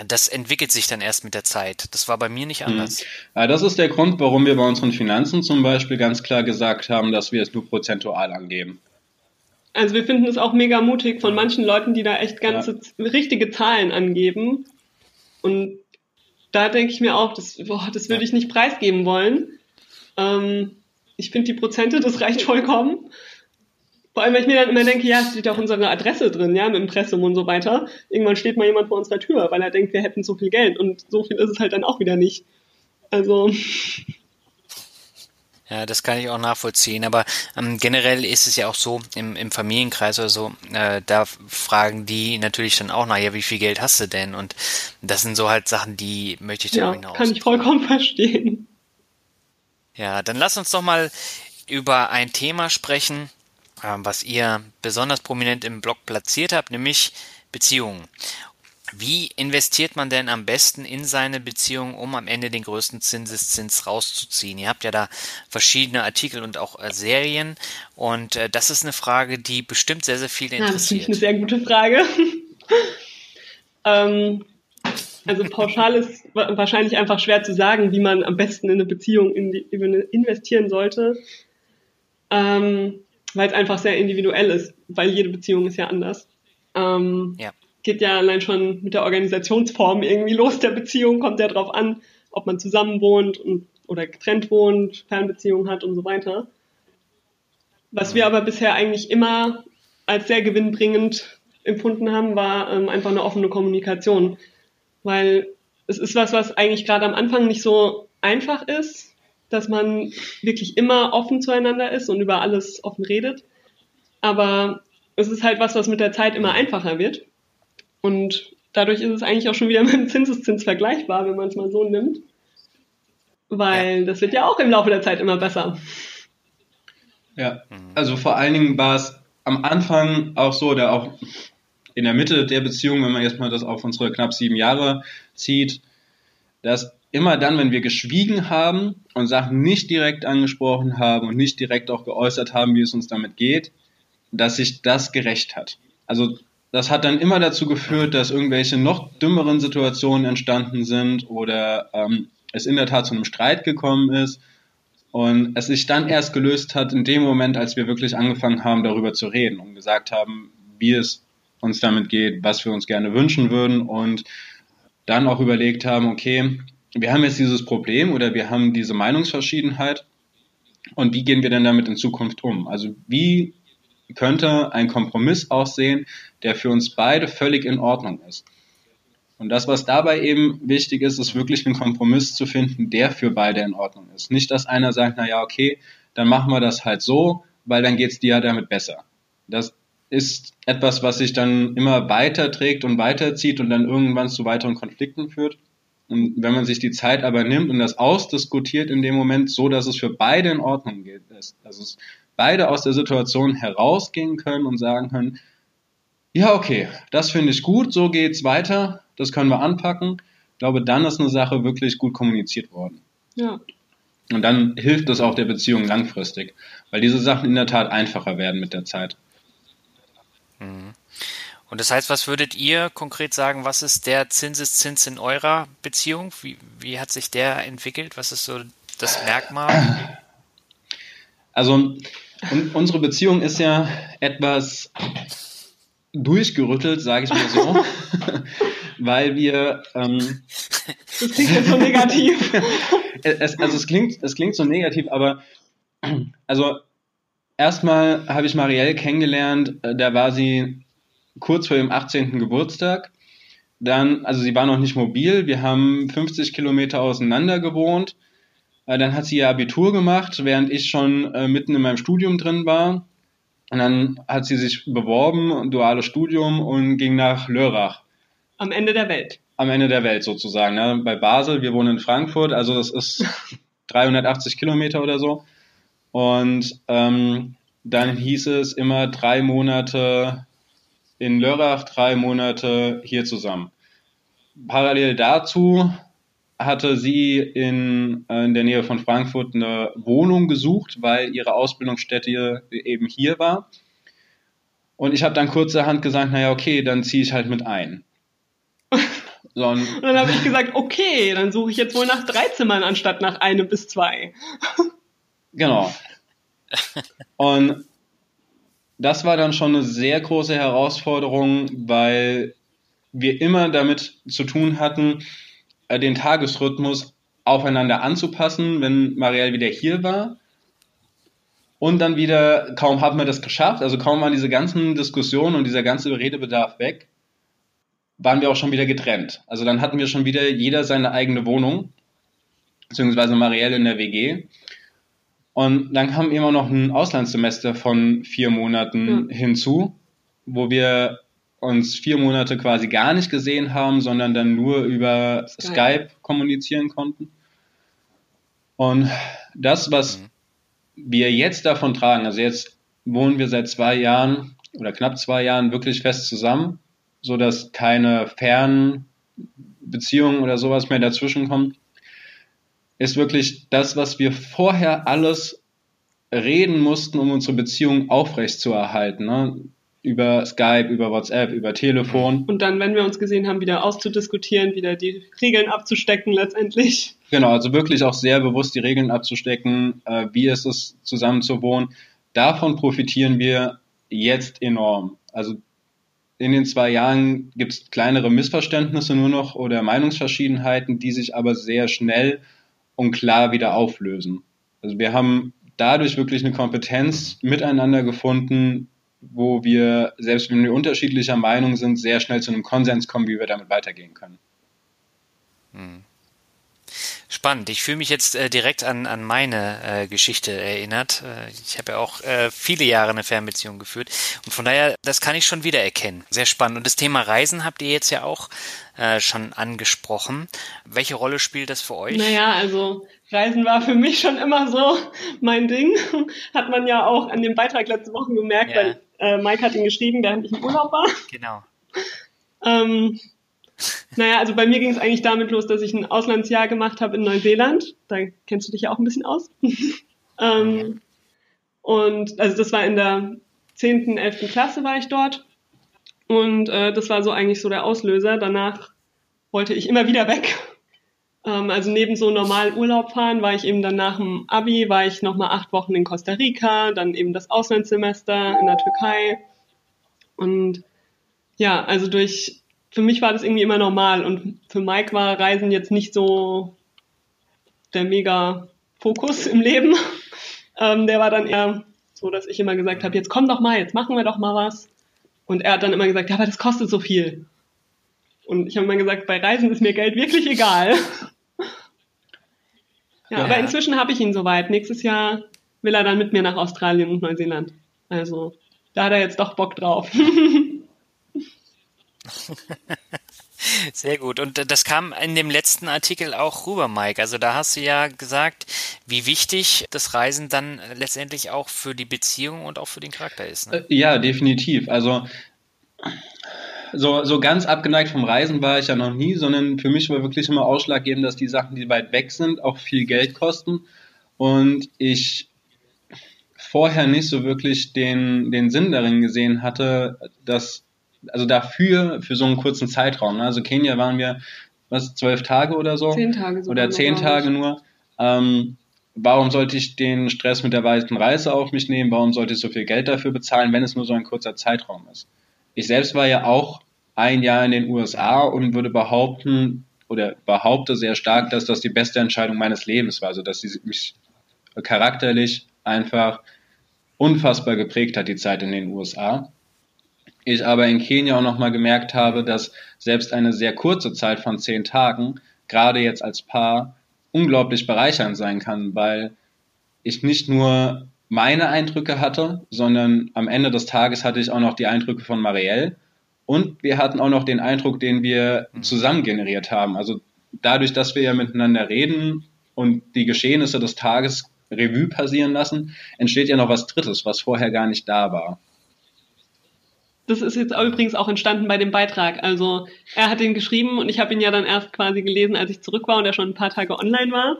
das entwickelt sich dann erst mit der Zeit. Das war bei mir nicht mhm. anders. Ja, das ist der Grund, warum wir bei unseren Finanzen zum Beispiel ganz klar gesagt haben, dass wir es nur prozentual angeben. Also wir finden es auch mega mutig von manchen Leuten, die da echt ganze ja. richtige Zahlen angeben. Und da denke ich mir auch, das, boah, das würde ja. ich nicht preisgeben wollen. Ähm, ich finde die Prozente, das reicht vollkommen. Vor allem, weil ich mir dann immer denke, ja, es steht auch unsere Adresse drin, ja, mit Impressum und so weiter. Irgendwann steht mal jemand vor unserer Tür, weil er denkt, wir hätten so viel Geld. Und so viel ist es halt dann auch wieder nicht. Also. Ja, das kann ich auch nachvollziehen. Aber ähm, generell ist es ja auch so, im, im Familienkreis oder so, äh, da fragen die natürlich dann auch nach, ja, wie viel Geld hast du denn? Und das sind so halt Sachen, die möchte ich dann ja, hinaus. Kann ich vollkommen verstehen. Ja, dann lass uns doch mal über ein Thema sprechen, äh, was ihr besonders prominent im Blog platziert habt, nämlich Beziehungen. Wie investiert man denn am besten in seine Beziehung, um am Ende den größten Zinseszins rauszuziehen? Ihr habt ja da verschiedene Artikel und auch äh, Serien und äh, das ist eine Frage, die bestimmt sehr, sehr viele interessiert. das ist eine sehr gute Frage. (laughs) ähm, also pauschal ist wahrscheinlich einfach schwer zu sagen, wie man am besten in eine Beziehung in die, investieren sollte, ähm, weil es einfach sehr individuell ist, weil jede Beziehung ist ja anders. Ähm, ja geht ja allein schon mit der Organisationsform irgendwie los der Beziehung, kommt ja drauf an, ob man zusammen wohnt und, oder getrennt wohnt, Fernbeziehungen hat und so weiter. Was wir aber bisher eigentlich immer als sehr gewinnbringend empfunden haben, war ähm, einfach eine offene Kommunikation. Weil es ist was, was eigentlich gerade am Anfang nicht so einfach ist, dass man wirklich immer offen zueinander ist und über alles offen redet. Aber es ist halt was, was mit der Zeit immer einfacher wird. Und dadurch ist es eigentlich auch schon wieder (laughs) mit dem Zinseszins vergleichbar, wenn man es mal so nimmt. Weil ja. das wird ja auch im Laufe der Zeit immer besser. Ja, also vor allen Dingen war es am Anfang auch so, oder auch in der Mitte der Beziehung, wenn man jetzt mal das auf unsere knapp sieben Jahre zieht, dass immer dann, wenn wir geschwiegen haben und Sachen nicht direkt angesprochen haben und nicht direkt auch geäußert haben, wie es uns damit geht, dass sich das gerecht hat. Also das hat dann immer dazu geführt, dass irgendwelche noch dümmeren Situationen entstanden sind oder ähm, es in der Tat zu einem Streit gekommen ist und es sich dann erst gelöst hat in dem Moment, als wir wirklich angefangen haben, darüber zu reden und gesagt haben, wie es uns damit geht, was wir uns gerne wünschen würden und dann auch überlegt haben, okay, wir haben jetzt dieses Problem oder wir haben diese Meinungsverschiedenheit und wie gehen wir denn damit in Zukunft um? Also wie könnte ein Kompromiss aussehen, der für uns beide völlig in Ordnung ist. Und das, was dabei eben wichtig ist, ist wirklich einen Kompromiss zu finden, der für beide in Ordnung ist. Nicht, dass einer sagt, na ja, okay, dann machen wir das halt so, weil dann geht's dir ja damit besser. Das ist etwas, was sich dann immer weiterträgt und weiterzieht und dann irgendwann zu weiteren Konflikten führt. Und wenn man sich die Zeit aber nimmt und das ausdiskutiert in dem Moment, so dass es für beide in Ordnung geht, dass es beide aus der Situation herausgehen können und sagen können, ja, okay, das finde ich gut, so geht's weiter, das können wir anpacken. Ich glaube, dann ist eine Sache wirklich gut kommuniziert worden. Ja. Und dann hilft das auch der Beziehung langfristig, weil diese Sachen in der Tat einfacher werden mit der Zeit. Mhm. Und das heißt, was würdet ihr konkret sagen, was ist der Zinseszins in eurer Beziehung? Wie, wie hat sich der entwickelt? Was ist so das Merkmal? Also unsere Beziehung ist ja etwas durchgerüttelt, sage ich mal so, (laughs) weil wir. Ähm, das klingt jetzt so negativ. (laughs) es, also es klingt, es klingt so negativ, aber also erstmal habe ich Marielle kennengelernt, äh, da war sie kurz vor ihrem 18. Geburtstag. Dann, also sie war noch nicht mobil, wir haben 50 Kilometer auseinander gewohnt. Äh, dann hat sie ihr Abitur gemacht, während ich schon äh, mitten in meinem Studium drin war. Und dann hat sie sich beworben, duales Studium und ging nach Lörrach. Am Ende der Welt. Am Ende der Welt sozusagen. Ne? Bei Basel, wir wohnen in Frankfurt, also das ist (laughs) 380 Kilometer oder so. Und ähm, dann hieß es immer drei Monate in Lörrach, drei Monate hier zusammen. Parallel dazu hatte sie in, äh, in der Nähe von Frankfurt eine Wohnung gesucht, weil ihre Ausbildungsstätte eben hier war. Und ich habe dann kurzerhand gesagt, naja, okay, dann ziehe ich halt mit ein. (laughs) So, und dann habe ich gesagt, okay, dann suche ich jetzt wohl nach drei Zimmern anstatt nach einem bis zwei. (laughs) Genau. Und das war dann schon eine sehr große Herausforderung, weil wir immer damit zu tun hatten, den Tagesrhythmus aufeinander anzupassen, wenn Marielle wieder hier war. Und dann wieder, kaum haben wir das geschafft, also kaum waren diese ganzen Diskussionen und dieser ganze Redebedarf weg, waren wir auch schon wieder getrennt. Also dann hatten wir schon wieder jeder seine eigene Wohnung, beziehungsweise Marielle in der WG. Und dann kam immer noch ein Auslandssemester von vier Monaten ja. hinzu, wo wir uns vier Monate quasi gar nicht gesehen haben, sondern dann nur über Skype, Skype kommunizieren konnten. Und das, was mhm. wir jetzt davon tragen, also jetzt wohnen wir seit zwei Jahren oder knapp zwei Jahren wirklich fest zusammen, so dass keine fernen Beziehungen oder sowas mehr dazwischen kommen, ist wirklich das, was wir vorher alles reden mussten, um unsere Beziehung aufrechtzuerhalten. Ne? Über Skype, über WhatsApp, über Telefon. Und dann, wenn wir uns gesehen haben, wieder auszudiskutieren, wieder die Regeln abzustecken letztendlich. Genau, also wirklich auch sehr bewusst die Regeln abzustecken, äh, wie ist es zusammen zu wohnen. Davon profitieren wir jetzt enorm. Also in den zwei Jahren gibt es kleinere Missverständnisse nur noch oder Meinungsverschiedenheiten, die sich aber sehr schnell und klar wieder auflösen. Also wir haben dadurch wirklich eine Kompetenz miteinander gefunden, wo wir, selbst wenn wir unterschiedlicher Meinung sind, sehr schnell zu einem Konsens kommen, wie wir damit weitergehen können. Hm. Spannend. Ich fühle mich jetzt äh, direkt an, an meine äh, Geschichte erinnert. Äh, ich habe ja auch äh, viele Jahre eine Fernbeziehung geführt. Und von daher, das kann ich schon wieder erkennen. Sehr spannend. Und das Thema Reisen habt ihr jetzt ja auch äh, schon angesprochen. Welche Rolle spielt das für euch? Naja, also Reisen war für mich schon immer so (laughs) mein Ding. Hat man ja auch an dem Beitrag letzte Woche gemerkt, ja. weil äh, Mike hat ihn geschrieben, während ich im Urlaub war. Genau. ähm, naja, also bei mir ging es eigentlich damit los, dass ich ein Auslandsjahr gemacht habe in Neuseeland. Da kennst du dich ja auch ein bisschen aus. (laughs) ähm, und also das war in der 10., 11. Klasse war ich dort. Und äh, das war so eigentlich so der Auslöser. Danach wollte ich immer wieder weg. Ähm, also neben so normal Urlaub fahren war ich eben dann nach dem Abi, war ich nochmal acht Wochen in Costa Rica, dann eben das Auslandssemester in der Türkei. Und ja, also durch für mich war das irgendwie immer normal und für Mike war Reisen jetzt nicht so der mega Fokus im Leben. (laughs) Ähm, der war dann eher so, dass ich immer gesagt habe, jetzt komm doch mal, jetzt machen wir doch mal was. Und er hat dann immer gesagt, ja, aber das kostet so viel. Und ich habe immer gesagt, bei Reisen ist mir Geld wirklich egal. (laughs) ja, ja, aber inzwischen habe ich ihn soweit. Nächstes Jahr will er dann mit mir nach Australien und Neuseeland. Also da hat er jetzt doch Bock drauf. (laughs) Sehr gut. Und das kam in dem letzten Artikel auch rüber, Mike. Also da hast du ja gesagt, wie wichtig das Reisen dann letztendlich auch für die Beziehung und auch für den Charakter ist. Ne? Äh, ja, definitiv. Also so, so ganz abgeneigt vom Reisen war ich ja noch nie, sondern für mich war wirklich immer ausschlaggebend, dass die Sachen, die weit weg sind, auch viel Geld kosten. Und ich vorher nicht so wirklich den, den Sinn darin gesehen hatte, dass also dafür, für so einen kurzen Zeitraum. Ne? Also Kenia waren wir, was, zwölf Tage oder so? Zehn Tage Oder zehn Tage nur. Ähm, warum sollte ich den Stress mit der weiten Reise auf mich nehmen? Warum sollte ich so viel Geld dafür bezahlen, wenn es nur so ein kurzer Zeitraum ist? Ich selbst war ja auch ein Jahr in den USA und würde behaupten, oder behaupte sehr stark, dass das die beste Entscheidung meines Lebens war. Also, dass sie mich charakterlich einfach unfassbar geprägt hat, die Zeit in den USA ich aber in Kenia auch nochmal gemerkt habe, dass selbst eine sehr kurze Zeit von zehn Tagen, gerade jetzt als Paar, unglaublich bereichernd sein kann, weil ich nicht nur meine Eindrücke hatte, sondern am Ende des Tages hatte ich auch noch die Eindrücke von Marielle und wir hatten auch noch den Eindruck, den wir mhm. zusammen generiert haben. Also dadurch, dass wir ja miteinander reden und die Geschehnisse des Tages Revue passieren lassen, entsteht ja noch was Drittes, was vorher gar nicht da war. Das ist jetzt übrigens auch entstanden bei dem Beitrag. Also er hat ihn geschrieben und ich habe ihn ja dann erst quasi gelesen, als ich zurück war und er schon ein paar Tage online war.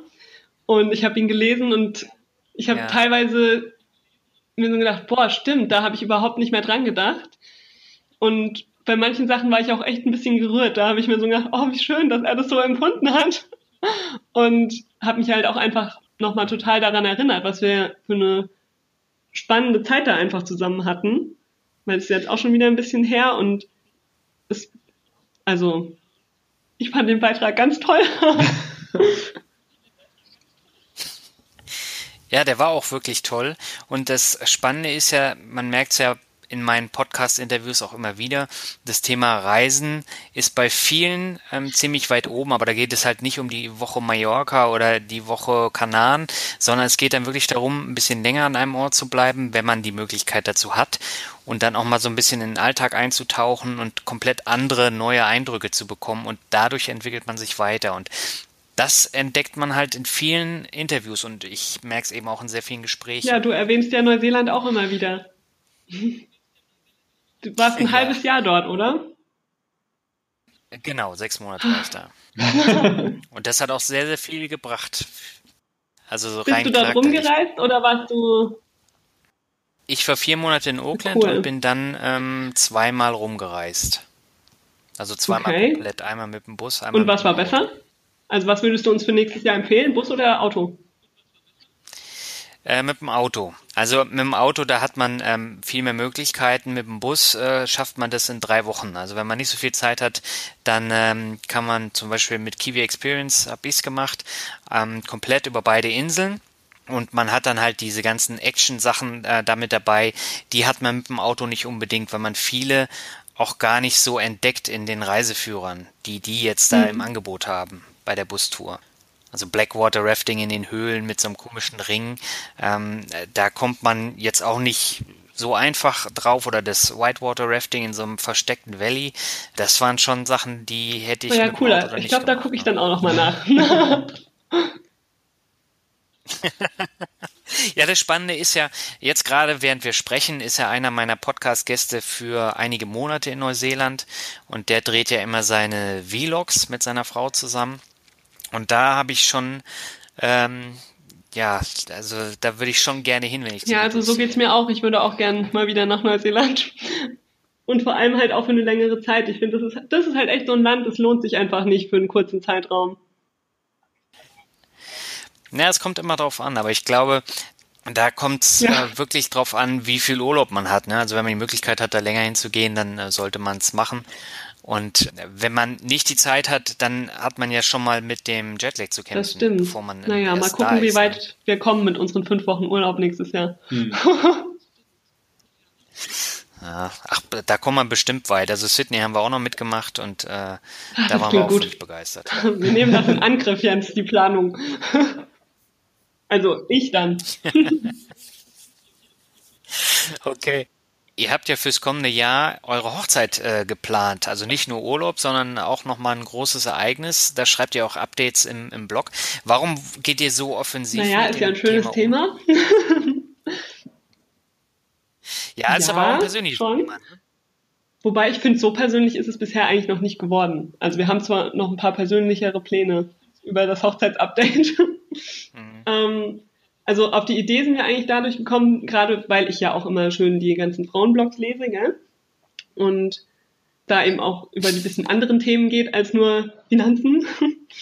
Und ich habe ihn gelesen und ich habe ja. teilweise mir so gedacht, boah, stimmt, da habe ich überhaupt nicht mehr dran gedacht. Und bei manchen Sachen war ich auch echt ein bisschen gerührt. Da habe ich mir so gedacht, oh, wie schön, dass er das so empfunden hat. Und habe mich halt auch einfach nochmal total daran erinnert, was wir für eine spannende Zeit da einfach zusammen hatten, weil es ist jetzt auch schon wieder ein bisschen her und es, also, ich fand den Beitrag ganz toll. (laughs) (laughs) Ja, der war auch wirklich toll. Und das Spannende ist ja, man merkt es ja in meinen Podcast-Interviews auch immer wieder. Das Thema Reisen ist bei vielen ähm, ziemlich weit oben, aber da geht es halt nicht um die Woche Mallorca oder die Woche Kanaren, sondern es geht dann wirklich darum, ein bisschen länger an einem Ort zu bleiben, wenn man die Möglichkeit dazu hat und dann auch mal so ein bisschen in den Alltag einzutauchen und komplett andere neue Eindrücke zu bekommen und dadurch entwickelt man sich weiter und das entdeckt man halt in vielen Interviews und ich merke es eben auch in sehr vielen Gesprächen. Ja, du erwähnst ja Neuseeland auch immer wieder. Du warst ein ja. halbes Jahr dort, oder? Genau, sechs Monate war ich da. (laughs) Und das hat auch sehr, sehr viel gebracht. Also so Bist rein du dort rumgereist oder warst du? Ich war vier Monate in Oakland cool. und bin dann ähm, zweimal rumgereist. Also zweimal okay. komplett, einmal mit dem Bus, einmal Und was war besser? Also was würdest du uns für nächstes Jahr empfehlen, Bus oder Auto? Äh, mit dem Auto. Also mit dem Auto, da hat man ähm, viel mehr Möglichkeiten. Mit dem Bus äh, schafft man das in drei Wochen. Also wenn man nicht so viel Zeit hat, dann ähm, kann man zum Beispiel mit Kiwi Experience, hab ich's gemacht, ähm, komplett über beide Inseln. Und man hat dann halt diese ganzen Action-Sachen äh, damit dabei. Die hat man mit dem Auto nicht unbedingt, weil man viele auch gar nicht so entdeckt in den Reiseführern, die die jetzt da mhm. im Angebot haben bei der Bustour. Also Blackwater Rafting in den Höhlen mit so einem komischen Ring. Ähm, da kommt man jetzt auch nicht so einfach drauf oder das Whitewater Rafting in so einem versteckten Valley. Das waren schon Sachen, die hätte ich. Ja, cooler. Ich glaube, da gucke ich dann auch nochmal nach. (laughs) ja, das Spannende ist ja, jetzt gerade während wir sprechen, ist ja einer meiner Podcast-Gäste für einige Monate in Neuseeland und der dreht ja immer seine Vlogs mit seiner Frau zusammen. Und da habe ich schon, ähm, ja, also da würde ich schon gerne hin, wenn ich Ja, also so geht's mir auch. Ich würde auch gerne mal wieder nach Neuseeland. Und vor allem halt auch für eine längere Zeit. Ich finde, das ist, das ist halt echt so ein Land, das lohnt sich einfach nicht für einen kurzen Zeitraum. Ja, es kommt immer drauf an, aber ich glaube, da kommt es ja. äh, wirklich drauf an, wie viel Urlaub man hat. Ne? Also wenn man die Möglichkeit hat, da länger hinzugehen, dann äh, sollte man es machen. Und wenn man nicht die Zeit hat, dann hat man ja schon mal mit dem Jetlag zu kämpfen. Das stimmt. Bevor man naja, mal gucken, wie weit ne? wir kommen mit unseren fünf Wochen Urlaub nächstes Jahr. Hm. (laughs) ach, da kommt man bestimmt weit. Also Sydney haben wir auch noch mitgemacht und äh, da waren wir auch gut. begeistert. (laughs) Wir nehmen das in Angriff, Jens, die Planung. (laughs) also ich dann. okay. Ihr habt ja fürs kommende Jahr eure Hochzeit äh, geplant. Also nicht nur Urlaub, sondern auch nochmal ein großes Ereignis. Da schreibt ihr auch Updates im, im Blog. Warum geht ihr so offensiv? Naja, ist ja ein schönes Thema. Thema. (laughs) ja, ist ja, aber auch ein persönliches. Thema. Ne? Wobei ich finde, so persönlich ist es bisher eigentlich noch nicht geworden. Also wir haben zwar noch ein paar persönlichere Pläne über das Hochzeitsupdate. Mhm. (laughs) ähm, also auf die Idee sind wir eigentlich dadurch gekommen, gerade weil ich ja auch immer schön die ganzen Frauenblogs lese, gell? Und da eben auch über die bisschen anderen Themen geht als nur Finanzen.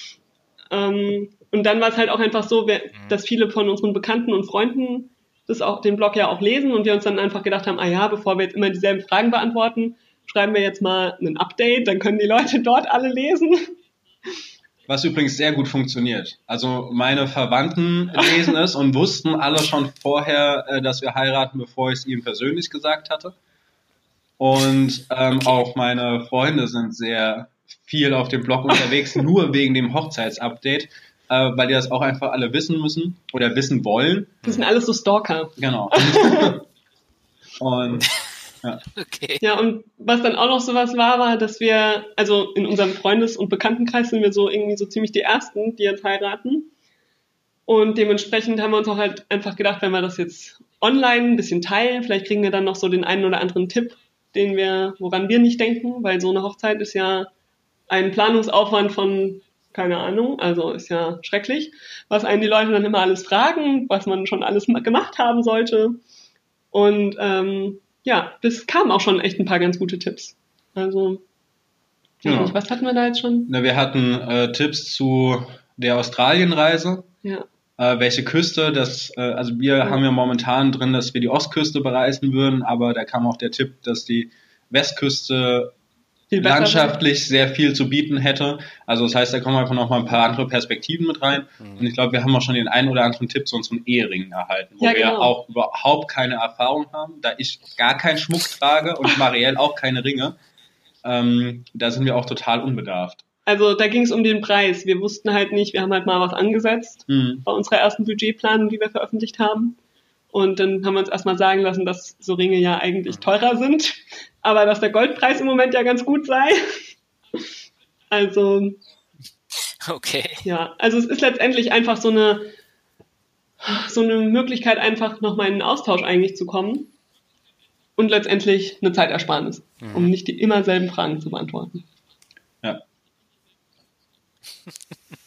(laughs) ähm, und dann war es halt auch einfach so, mhm. dass viele von unseren Bekannten und Freunden das auch den Blog ja auch lesen und wir uns dann einfach gedacht haben, ah ja, bevor wir jetzt immer dieselben Fragen beantworten, schreiben wir jetzt mal ein Update, dann können die Leute (laughs) dort alle lesen was übrigens sehr gut funktioniert. Also meine Verwandten lesen es und wussten alle schon vorher, äh, dass wir heiraten, bevor ich es ihnen persönlich gesagt hatte. Und ähm, okay. auch meine Freunde sind sehr viel auf dem Blog unterwegs, (laughs) nur wegen dem Hochzeitsupdate, äh, weil die das auch einfach alle wissen müssen oder wissen wollen. Das sind alles so Stalker. Genau. (laughs) und ja. (laughs) Okay. Ja, und was dann auch noch sowas war, war, dass wir, also in unserem Freundes- und Bekanntenkreis sind wir so irgendwie so ziemlich die Ersten, die jetzt heiraten. Und dementsprechend haben wir uns auch halt einfach gedacht, wenn wir das jetzt online ein bisschen teilen, vielleicht kriegen wir dann noch so den einen oder anderen Tipp, den wir, woran wir nicht denken, weil so eine Hochzeit ist ja ein Planungsaufwand von, keine Ahnung, also ist ja schrecklich, was einen die Leute dann immer alles fragen, was man schon alles gemacht haben sollte. Und ähm, ja, das kamen auch schon echt ein paar ganz gute Tipps. Also, ja. nicht, was hatten wir da jetzt schon? Na, wir hatten äh, Tipps zu der Australienreise. Ja. äh, welche Küste. Das, äh, also wir haben ja momentan drin, dass wir die Ostküste bereisen würden, aber da kam auch der Tipp, dass die Westküste landschaftlich sehr viel zu bieten hätte. Also das heißt, da kommen einfach noch mal ein paar andere Perspektiven mit rein. Mhm. Und ich glaube, wir haben auch schon den einen oder anderen Tipp zu unseren Eheringen erhalten, wo ja, genau. wir auch überhaupt keine Erfahrung haben, da ich gar keinen Schmuck trage und Marielle auch keine Ringe. Ähm, da sind wir auch total unbedarft. Also da ging es um den Preis. Wir wussten halt nicht, wir haben halt mal was angesetzt mhm. bei unserer ersten Budgetplanung, die wir veröffentlicht haben. Und dann haben wir uns erstmal sagen lassen, dass so Ringe ja eigentlich teurer sind, aber dass der Goldpreis im Moment ja ganz gut sei. Also. Okay. Ja, also es ist letztendlich einfach so eine, so eine Möglichkeit, einfach nochmal in einen Austausch eigentlich zu kommen. Und letztendlich eine Zeitersparnis, mhm. um nicht die immer selben Fragen zu beantworten. Ja.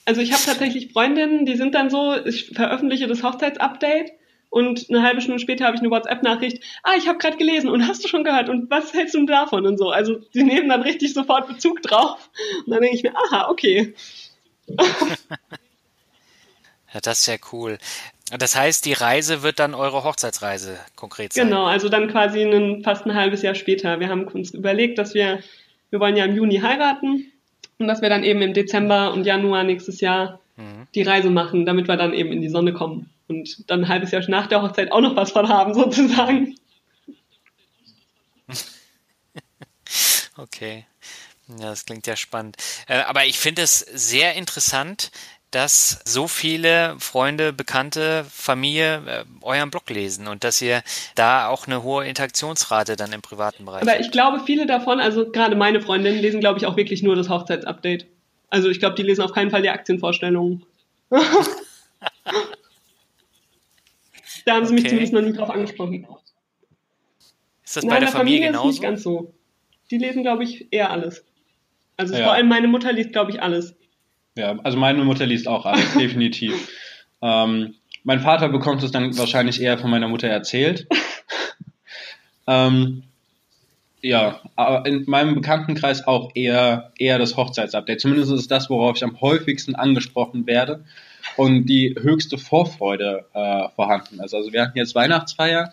Also ich habe tatsächlich Freundinnen, die sind dann so, ich veröffentliche das Hochzeitsupdate und eine halbe Stunde später habe ich eine WhatsApp-Nachricht, ah, ich habe gerade gelesen und hast du schon gehört und was hältst du davon und so. Also die nehmen dann richtig sofort Bezug drauf und dann denke ich mir, aha, okay. (laughs) ja, das ist ja cool. Das heißt, die Reise wird dann eure Hochzeitsreise konkret sein? Genau, also dann quasi ein, fast ein halbes Jahr später. Wir haben uns überlegt, dass wir, wir wollen ja im Juni heiraten und dass wir dann eben im Dezember und Januar nächstes Jahr mhm. die Reise machen, damit wir dann eben in die Sonne kommen und dann ein halbes Jahr nach der Hochzeit auch noch was von haben, (laughs) sozusagen. Okay. Ja, das klingt ja spannend. Äh, aber ich finde es sehr interessant, dass so viele Freunde, Bekannte, Familie äh, euren Blog lesen und dass ihr da auch eine hohe Interaktionsrate dann im privaten Bereich Aber ich glaube, viele davon, also gerade meine Freundinnen, lesen, glaube ich, auch wirklich nur das Hochzeitsupdate. Also ich glaube, die lesen auf keinen Fall die Aktienvorstellungen. (laughs) (laughs) Da haben sie mich zumindest noch nie drauf angesprochen. Ist das Nein, bei der, der Familie, Familie genauso? Ist nicht ganz so. Die lesen, glaube ich, eher alles. Also ja. vor allem meine Mutter liest, glaube ich, alles. Ja, also meine Mutter liest auch alles, (laughs) definitiv. Ähm, mein Vater bekommt es dann wahrscheinlich eher von meiner Mutter erzählt. (laughs) ähm, ja, aber in meinem Bekanntenkreis auch eher, eher das Hochzeitsupdate. Zumindest ist es das, worauf ich am häufigsten angesprochen werde und die höchste Vorfreude äh, vorhanden ist. Also wir hatten jetzt Weihnachtsfeier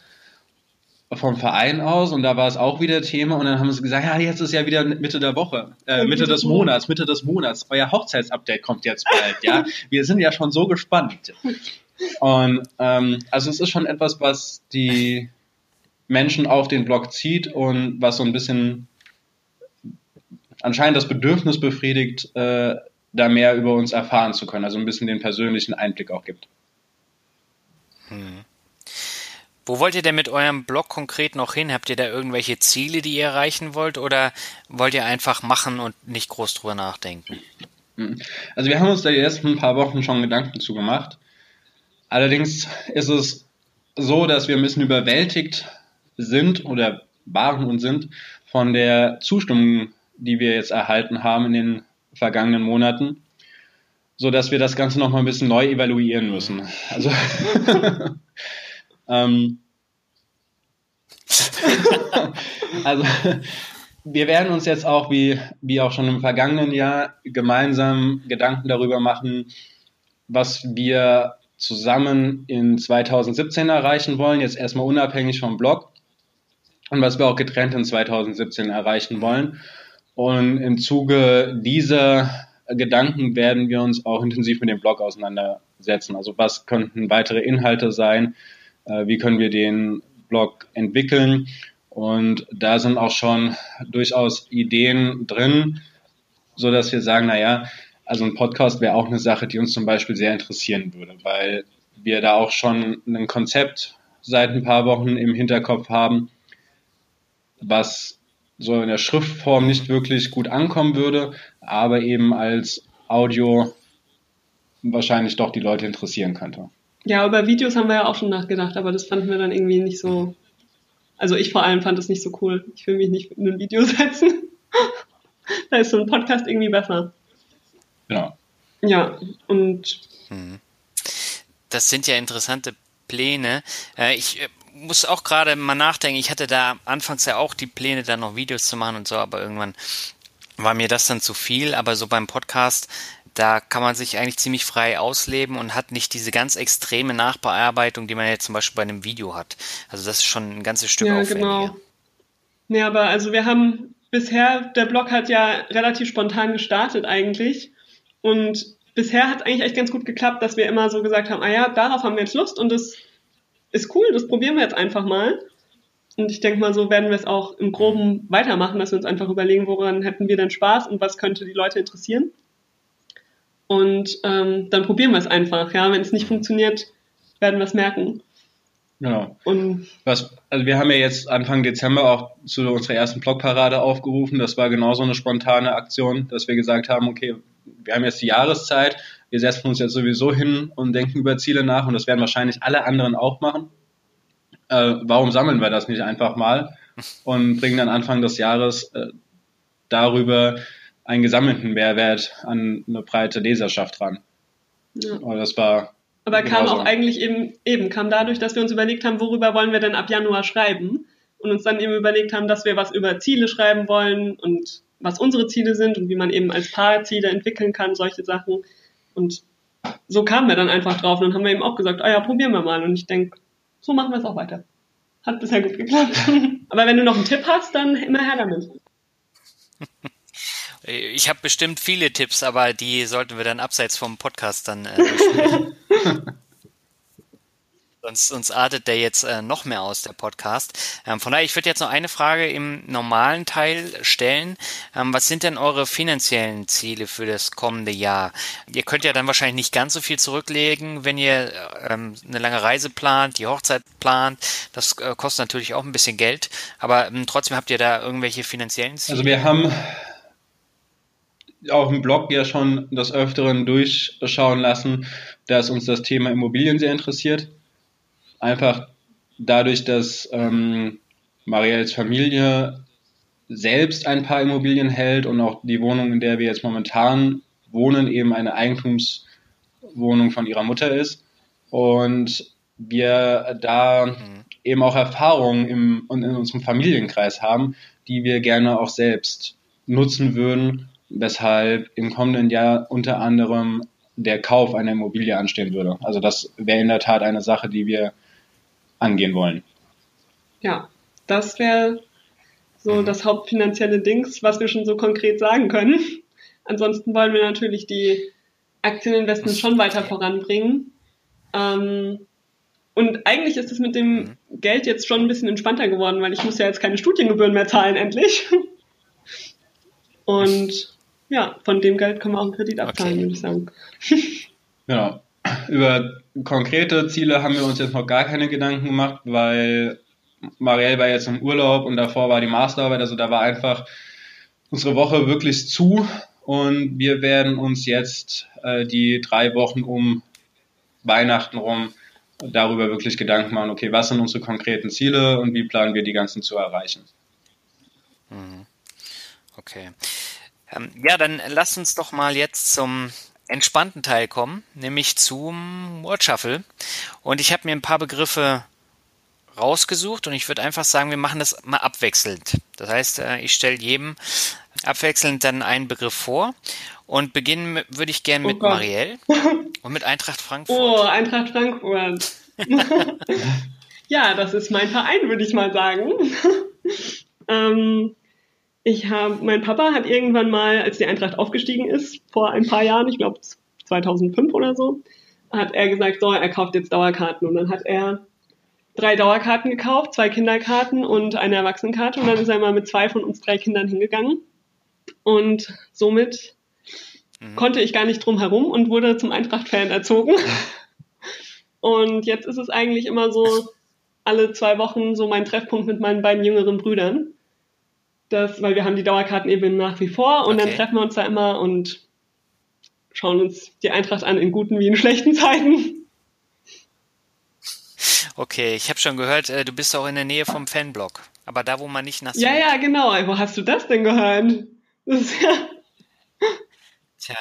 vom Verein aus und da war es auch wieder Thema und dann haben sie gesagt, ja, jetzt ist ja wieder Mitte der Woche, äh, Mitte des Monats, Mitte des Monats, euer Hochzeitsupdate kommt jetzt bald, ja. (laughs) Wir sind ja schon so gespannt. Und ähm, also es ist schon etwas, was die Menschen auf den Blog zieht und was so ein bisschen anscheinend das Bedürfnis befriedigt, äh, da mehr über uns erfahren zu können, also ein bisschen den persönlichen Einblick auch gibt. Hm. Wo wollt ihr denn mit eurem Blog konkret noch hin? Habt ihr da irgendwelche Ziele, die ihr erreichen wollt oder wollt ihr einfach machen und nicht groß drüber nachdenken? Hm. Also wir haben uns da die ersten paar Wochen schon Gedanken zu gemacht. Allerdings ist es so, dass wir ein bisschen überwältigt sind oder waren und sind von der Zustimmung, die wir jetzt erhalten haben in den vergangenen Monaten, so dass wir das Ganze noch mal ein bisschen neu evaluieren müssen. Also (laughs) ähm, (laughs) also wir werden uns jetzt auch wie wie auch schon im vergangenen Jahr gemeinsam Gedanken darüber machen, was wir zusammen in 2017 erreichen wollen, jetzt erstmal unabhängig vom Blog und was wir auch getrennt in 2017 erreichen wollen. Und im Zuge dieser Gedanken werden wir uns auch intensiv mit dem Blog auseinandersetzen. Also was könnten weitere Inhalte sein? Äh, wie können wir den Blog entwickeln? Und da sind auch schon durchaus Ideen drin, so dass wir sagen, na ja, also ein Podcast wäre auch eine Sache, die uns zum Beispiel sehr interessieren würde, weil wir da auch schon ein Konzept seit ein paar Wochen im Hinterkopf haben, was so in der Schriftform nicht wirklich gut ankommen würde, aber eben als Audio wahrscheinlich doch die Leute interessieren könnte. Ja, über Videos haben wir ja auch schon nachgedacht, aber das fanden wir dann irgendwie nicht so. Also ich vor allem fand es nicht so cool. Ich will mich nicht in ein Video (laughs) setzen. da ist so ein Podcast irgendwie besser. Genau. Ja, und. Hm. Das sind ja interessante Pläne. Äh, ich äh, muss auch gerade mal nachdenken. Ich hatte da anfangs ja auch die Pläne, da noch Videos zu machen und so, aber irgendwann war mir das dann zu viel. Aber so beim Podcast da kann man sich eigentlich ziemlich frei ausleben und hat nicht diese ganz extreme Nachbearbeitung, die man jetzt zum Beispiel bei einem Video hat. Also das ist schon ein ganzes Stück ja, aufwendiger. Genau. Nee, aber also wir haben bisher, der Blog hat ja relativ spontan gestartet eigentlich und bisher hat es eigentlich echt ganz gut geklappt, dass wir immer so gesagt haben, ah ja, darauf haben wir jetzt Lust und das ist cool, das probieren wir jetzt einfach mal. Und ich denke mal, so werden wir es auch im Groben weitermachen, dass wir uns einfach überlegen, woran hätten wir denn Spaß und was könnte die Leute interessieren. Und ähm, dann probieren wir es einfach. Ja, wenn es nicht funktioniert, werden wir es merken. Genau. Und was, also wir haben ja jetzt Anfang Dezember auch zu unserer ersten Blogparade aufgerufen. Das war genauso eine spontane Aktion, dass wir gesagt haben, okay, wir haben jetzt die Jahreszeit, wir setzen uns jetzt sowieso hin und denken über Ziele nach und das werden wahrscheinlich alle anderen auch machen. Äh, warum sammeln wir das nicht einfach mal und bringen dann Anfang des Jahres äh, darüber einen gesammelten Mehrwert an eine breite Leserschaft ran. Ja. Aber das war. Aber kam auch eigentlich eben, eben, kam dadurch, dass wir uns überlegt haben, worüber wollen wir denn ab Januar schreiben und uns dann eben überlegt haben, dass wir was über Ziele schreiben wollen und was unsere Ziele sind und wie man eben als Paar Ziele entwickeln kann, solche Sachen. Und so kamen wir dann einfach drauf und dann haben wir eben auch gesagt, ah ja, probieren wir mal. Und ich denke, so machen wir es auch weiter. Hat bisher gut geklappt. (laughs) Aber wenn du noch einen Tipp hast, dann immer her damit. Ich habe bestimmt viele Tipps, aber die sollten wir dann abseits vom Podcast dann äh, (laughs) Sonst, sonst artet der jetzt äh, noch mehr aus, der Podcast. Ähm, von daher, ich würde jetzt noch eine Frage im normalen Teil stellen. Ähm, was sind denn eure finanziellen Ziele für das kommende Jahr? Ihr könnt ja dann wahrscheinlich nicht ganz so viel zurücklegen, wenn ihr ähm, eine lange Reise plant, die Hochzeit plant. Das äh, kostet natürlich auch ein bisschen Geld. Aber ähm, trotzdem habt ihr da irgendwelche finanziellen Ziele? Also wir haben auch im Blog ja schon des Öfteren durchschauen lassen, dass uns das Thema Immobilien sehr interessiert. Einfach dadurch, dass ähm, Marielles Familie selbst ein paar Immobilien hält und auch die Wohnung, in der wir jetzt momentan wohnen, eben eine Eigentumswohnung von ihrer Mutter ist. Und wir da mhm. eben auch Erfahrungen im, in unserem Familienkreis haben, die wir gerne auch selbst nutzen würden, weshalb im kommenden Jahr unter anderem der Kauf einer Immobilie anstehen würde. Also das wäre in der Tat eine Sache, die wir angehen wollen. Ja, das wäre so mhm. das hauptfinanzielle Dings, was wir schon so konkret sagen können. Ansonsten wollen wir natürlich die Aktieninvestments schon weiter voranbringen. Ähm, und eigentlich ist es mit dem mhm. Geld jetzt schon ein bisschen entspannter geworden, weil ich muss ja jetzt keine Studiengebühren mehr zahlen, endlich. (laughs) Und ja, von dem Geld können wir auch einen Kredit abzahlen, okay. würde ich sagen. (laughs) Genau. Über konkrete Ziele haben wir uns jetzt noch gar keine Gedanken gemacht, weil Marielle war jetzt im Urlaub und davor war die Masterarbeit, also da war einfach unsere Woche wirklich zu und wir werden uns jetzt äh, die drei Wochen um Weihnachten rum darüber wirklich Gedanken machen, okay, was sind unsere konkreten Ziele und wie planen wir die ganzen zu erreichen. Mhm. Okay. Ähm, ja, dann lasst uns doch mal jetzt zum entspannten Teil kommen, nämlich zum Word Shuffle. Und ich habe mir ein paar Begriffe rausgesucht und ich würde einfach sagen, wir machen das mal abwechselnd. Das heißt, äh, ich stelle jedem abwechselnd dann einen Begriff vor und beginnen würde ich gerne oh mit Gott. Marielle (laughs) und mit Eintracht Frankfurt. Oh, Eintracht Frankfurt. (laughs) ja, das ist mein Verein, würde ich mal sagen. (laughs) ähm, ich habe, mein Papa hat irgendwann mal, als die Eintracht aufgestiegen ist, vor ein paar Jahren, ich glaube 2005 oder so, hat er gesagt, so, er kauft jetzt Dauerkarten. Und dann hat er drei Dauerkarten gekauft, zwei Kinderkarten und eine Erwachsenenkarte. Und dann ist er mal mit zwei von uns drei Kindern hingegangen. Und somit mhm. konnte ich gar nicht drum herum und wurde zum Eintracht-Fan erzogen. (laughs) und jetzt ist es eigentlich immer so, alle zwei Wochen so mein Treffpunkt mit meinen beiden jüngeren Brüdern das, weil wir haben die Dauerkarten eben nach wie vor und okay. dann treffen wir uns da immer und schauen uns die Eintracht an in guten wie in schlechten Zeiten. Okay, ich habe schon gehört, äh, du bist auch in der Nähe vom Fanblog, aber da, wo man nicht nass Ja, ja, genau. Wo hast du das denn gehört? Das ist ja Tja,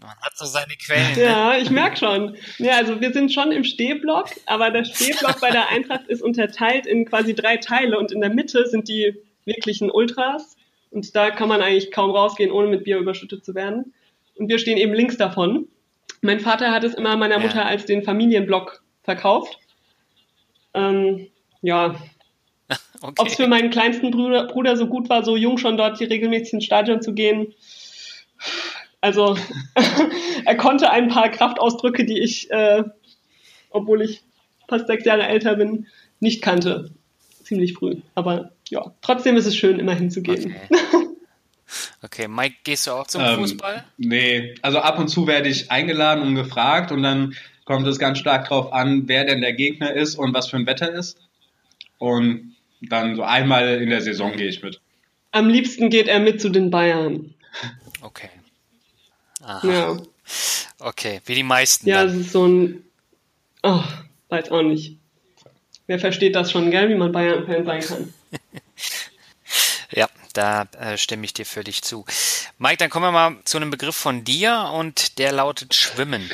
man hat so seine Quellen. Ja, ne? ich merke schon. Ja, also wir sind schon im Stehblock, aber der Stehblock bei der Eintracht ist unterteilt in quasi drei Teile und in der Mitte sind die wirklichen Ultras. Und da kann man eigentlich kaum rausgehen, ohne mit Bier überschüttet zu werden. und wir stehen eben links davon. Mein Vater hat es immer meiner Mutter ja. als den Familienblock verkauft. Ähm, ja. (laughs) Okay. Ob es für meinen kleinsten Bruder, Bruder so gut war, so jung schon dort regelmäßig ins Stadion zu gehen. Also (laughs) er konnte ein paar Kraftausdrücke, die ich, äh, obwohl ich fast sechs Jahre älter bin, nicht kannte. Ziemlich früh. Aber ja, trotzdem ist es schön, immer hinzugehen. Okay. (laughs) Okay, Mike, gehst du auch zum ähm, Fußball? Nee, also ab und zu werde ich eingeladen und gefragt und dann kommt es ganz stark darauf an, wer denn der Gegner ist und was für ein Wetter ist. Und dann so einmal in der Saison gehe ich mit. Am liebsten geht er mit zu den Bayern. Okay. Aha. Ja. Okay, wie die meisten. Ja, es ist so ein. Oh, weiß auch nicht. Wer versteht das schon, gell, wie man Bayern-Fan sein kann? (laughs) ja, da äh, stimme ich dir völlig zu. Mike, dann kommen wir mal zu einem Begriff von dir und der lautet Schwimmen.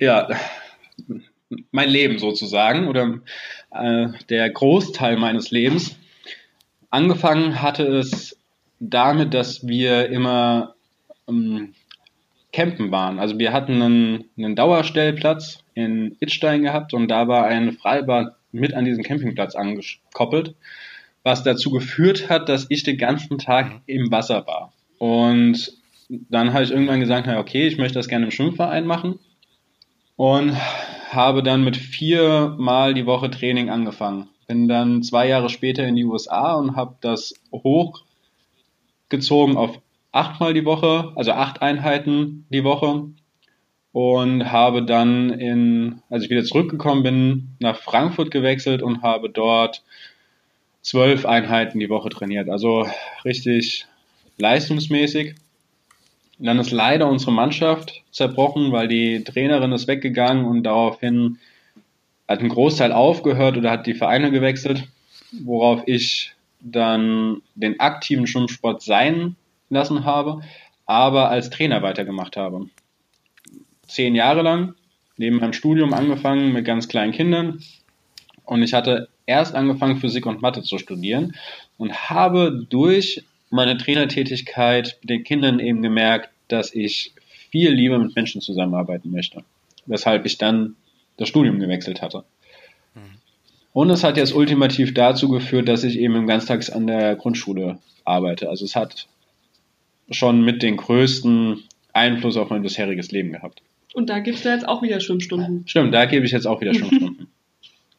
Ja, mein Leben sozusagen oder äh, der Großteil meines Lebens. Angefangen hatte es damit, dass wir immer ähm, campen waren. Also wir hatten einen, einen Dauerstellplatz in Itstein gehabt und da war ein Freibad mit an diesen Campingplatz angekoppelt was dazu geführt hat, dass ich den ganzen Tag mhm. im Wasser war. Und dann habe ich irgendwann gesagt, okay, ich möchte das gerne im Schwimmverein machen und habe dann mit viermal die Woche Training angefangen. Bin dann zwei Jahre später in die USA und habe das hochgezogen auf achtmal die Woche, also acht Einheiten die Woche und habe dann in, als ich wieder zurückgekommen bin, nach Frankfurt gewechselt und habe dort zwölf Einheiten die Woche trainiert. Also richtig leistungsmäßig. Und dann ist leider unsere Mannschaft zerbrochen, weil die Trainerin ist weggegangen und daraufhin hat ein Großteil aufgehört oder hat die Vereine gewechselt, worauf ich dann den aktiven Schwimmsport sein lassen habe, aber als Trainer weitergemacht habe. Zehn Jahre lang, neben meinem Studium angefangen mit ganz kleinen Kindern und ich hatte erst angefangen, Physik und Mathe zu studieren und habe durch meine Trainertätigkeit mit den Kindern eben gemerkt, dass ich viel lieber mit Menschen zusammenarbeiten möchte. Weshalb ich dann das Studium gewechselt hatte. Mhm. Und es hat jetzt ultimativ dazu geführt, dass ich eben im Ganztags an der Grundschule arbeite. Also es hat schon mit den größten Einfluss auf mein bisheriges Leben gehabt. Und da gibst du jetzt auch wieder Schwimmstunden. Stimmt, da gebe ich jetzt auch wieder (laughs) Schwimmstunden.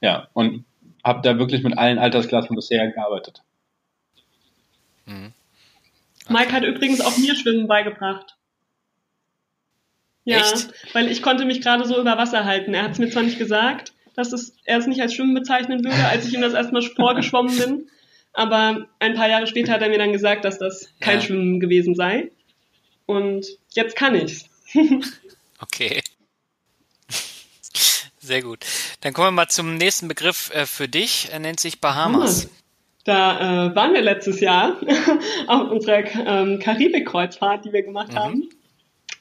ja, und habe da wirklich mit allen Altersklassen bisher gearbeitet. Mhm. Mike hat übrigens auch mir Schwimmen beigebracht. Ja, Echt? weil ich konnte mich gerade so über Wasser halten. Er hat es mir zwar nicht gesagt, dass es, er es nicht als Schwimmen bezeichnen würde, als ich ihm das erstmal vorgeschwommen bin, aber ein paar Jahre später hat er mir dann gesagt, dass das kein ja. Schwimmen gewesen sei. Und jetzt kann ich's. (laughs) okay. Sehr gut. Dann kommen wir mal zum nächsten Begriff äh, für dich. Er nennt sich Bahamas. Ah, da äh, waren wir letztes Jahr (laughs) auf unserer ähm, Karibik-Kreuzfahrt, die wir gemacht mhm. haben.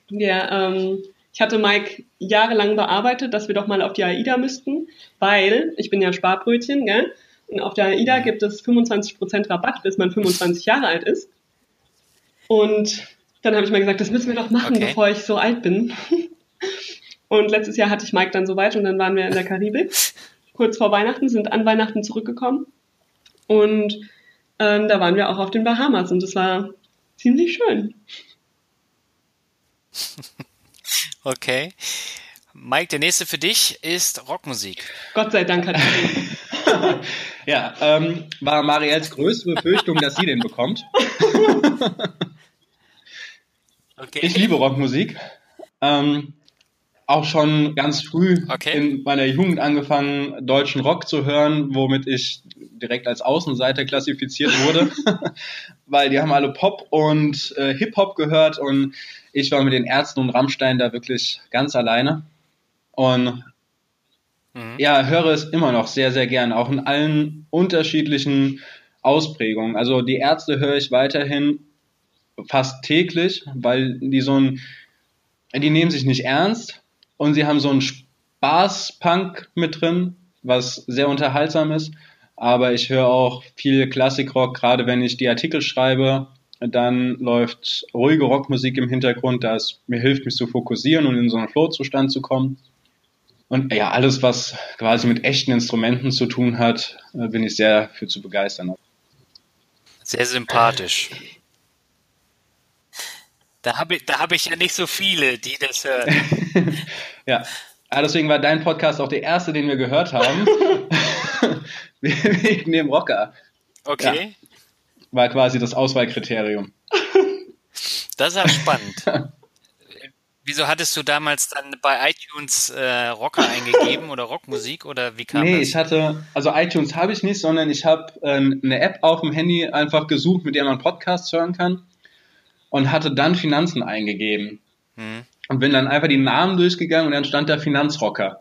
Wir, ähm, ich hatte Mike jahrelang bearbeitet, dass wir doch mal auf die AIDA müssten, weil ich bin ja Sparbrötchen, gell? Und auf der AIDA mhm. gibt es 25% Rabatt, bis man 25 Jahre alt ist. Und dann habe ich mal gesagt, das müssen wir doch machen, okay. bevor ich so alt bin. Und letztes Jahr hatte ich Mike dann soweit und dann waren wir in der Karibik, kurz vor Weihnachten, sind an Weihnachten zurückgekommen. Und ähm, da waren wir auch auf den Bahamas und es war ziemlich schön. (laughs) Okay. Mike, der nächste für dich ist Rockmusik. Gott sei Dank hat er (laughs) Ja, ähm, war Mariels größte Befürchtung, dass sie den bekommt. (laughs) okay. Ich liebe Rockmusik. Ähm, auch schon ganz früh okay. in meiner Jugend angefangen, deutschen Rock zu hören, womit ich direkt als Außenseiter klassifiziert wurde, (laughs) weil die haben alle Pop und äh, Hip-Hop gehört und ich war mit den Ärzten und Rammstein da wirklich ganz alleine und mhm. ja, höre es immer noch sehr, sehr gern, auch in allen unterschiedlichen Ausprägungen. Also die Ärzte höre ich weiterhin fast täglich, weil die so ein, die nehmen sich nicht ernst, und sie haben so einen Spaß-Punk mit drin, was sehr unterhaltsam ist. Aber ich höre auch viel Klassikrock, gerade wenn ich die Artikel schreibe Dann läuft ruhige Rockmusik im Hintergrund, da es mir hilft, mich zu fokussieren und in so einen Flow-Zustand zu kommen. Und ja, alles, was quasi mit echten Instrumenten zu tun hat, äh, bin ich sehr für zu begeistern. Sehr sympathisch. Da habe ich, hab ich ja nicht so viele, die das hören. (laughs) ja. ja, deswegen war dein Podcast auch der erste, den wir gehört haben. (laughs) Wegen dem Rocker. Okay. Ja. War quasi das Auswahlkriterium. (laughs) Das ist ja spannend. Wieso hattest du damals dann bei iTunes äh, Rocker eingegeben oder Rockmusik oder wie kam nee, das? Nee, ich hatte, also iTunes habe ich nicht, sondern ich habe äh, eine App auf dem Handy einfach gesucht, mit der man Podcasts hören kann und hatte dann Finanzen eingegeben. Hm. Und bin dann einfach die Namen durchgegangen und dann stand da Finanzrocker.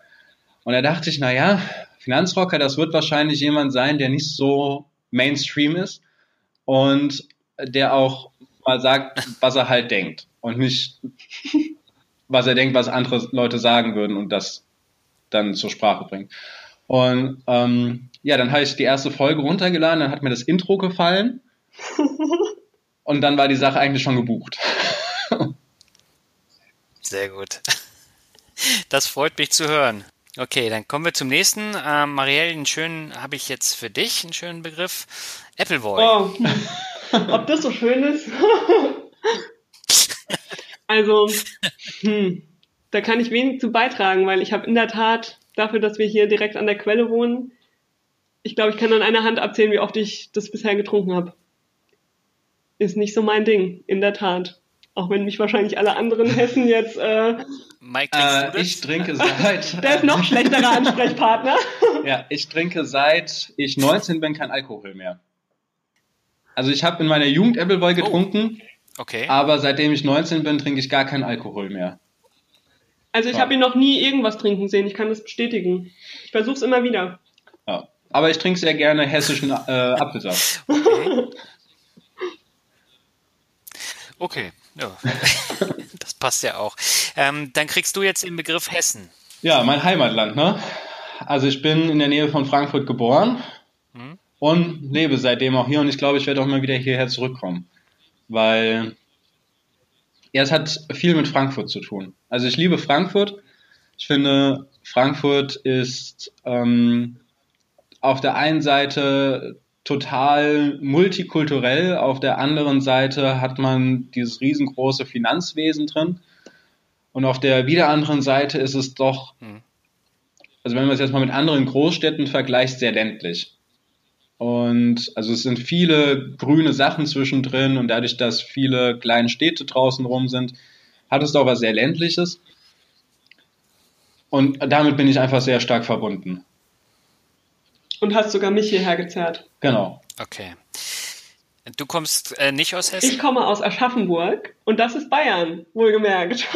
Und da dachte ich, naja, Finanzrocker, das wird wahrscheinlich jemand sein, der nicht so Mainstream ist und der auch mal sagt, was er halt denkt und nicht was er denkt, was andere Leute sagen würden und das dann zur Sprache bringt. Und ähm, ja, dann habe ich die erste Folge runtergeladen, dann hat mir das Intro gefallen (laughs) und dann war die Sache eigentlich schon gebucht. Sehr gut. Das freut mich zu hören. Okay, dann kommen wir zum nächsten. Ähm, Marielle, einen schönen habe ich jetzt für dich, einen schönen Begriff. Appleboy. Oh, (laughs) ob das so schön ist? (laughs) Also, hm, da kann ich wenig zu beitragen, weil ich habe in der Tat dafür, dass wir hier direkt an der Quelle wohnen, ich glaube, ich kann an einer Hand abzählen, wie oft ich das bisher getrunken habe. Ist nicht so mein Ding, in der Tat. Auch wenn mich wahrscheinlich alle anderen Hessen jetzt. Äh, Mike, äh, ich trinke seit. (laughs) Der ist noch schlechterer Ansprechpartner. (laughs) ja, ich trinke seit ich 19 bin kein Alkohol mehr. Also ich habe in meiner Jugend Appleboy oh. getrunken. Oh. Okay. Aber seitdem ich 19 bin, trinke ich gar keinen Alkohol mehr. Also ich ja. habe ihn noch nie irgendwas trinken sehen, ich kann das bestätigen. Ich versuche es immer wieder. Ja. Aber ich trinke sehr gerne hessischen äh, Apfelsaft. Okay. (laughs) okay. Ja. (laughs) das passt ja auch. Ähm, dann kriegst du jetzt den Begriff Hessen. Ja, mein Heimatland, ne? Also ich bin in der Nähe von Frankfurt geboren hm. und lebe seitdem auch hier und ich glaube, ich werde auch mal wieder hierher zurückkommen weil ja, es hat viel mit Frankfurt zu tun. Also ich liebe Frankfurt. Ich finde, Frankfurt ist ähm, auf der einen Seite total multikulturell, auf der anderen Seite hat man dieses riesengroße Finanzwesen drin und auf der wieder anderen Seite ist es doch, hm. also wenn man es jetzt mal mit anderen Großstädten vergleicht, sehr ländlich. Und also es sind viele grüne Sachen zwischendrin und dadurch, dass viele kleine Städte draußen rum sind, hat es doch was sehr ländliches. Und damit bin ich einfach sehr stark verbunden. Und hast sogar mich hierher gezerrt. Genau. Okay. Du kommst äh, nicht aus Hessen? Ich komme aus Aschaffenburg und das ist Bayern, wohlgemerkt. (laughs)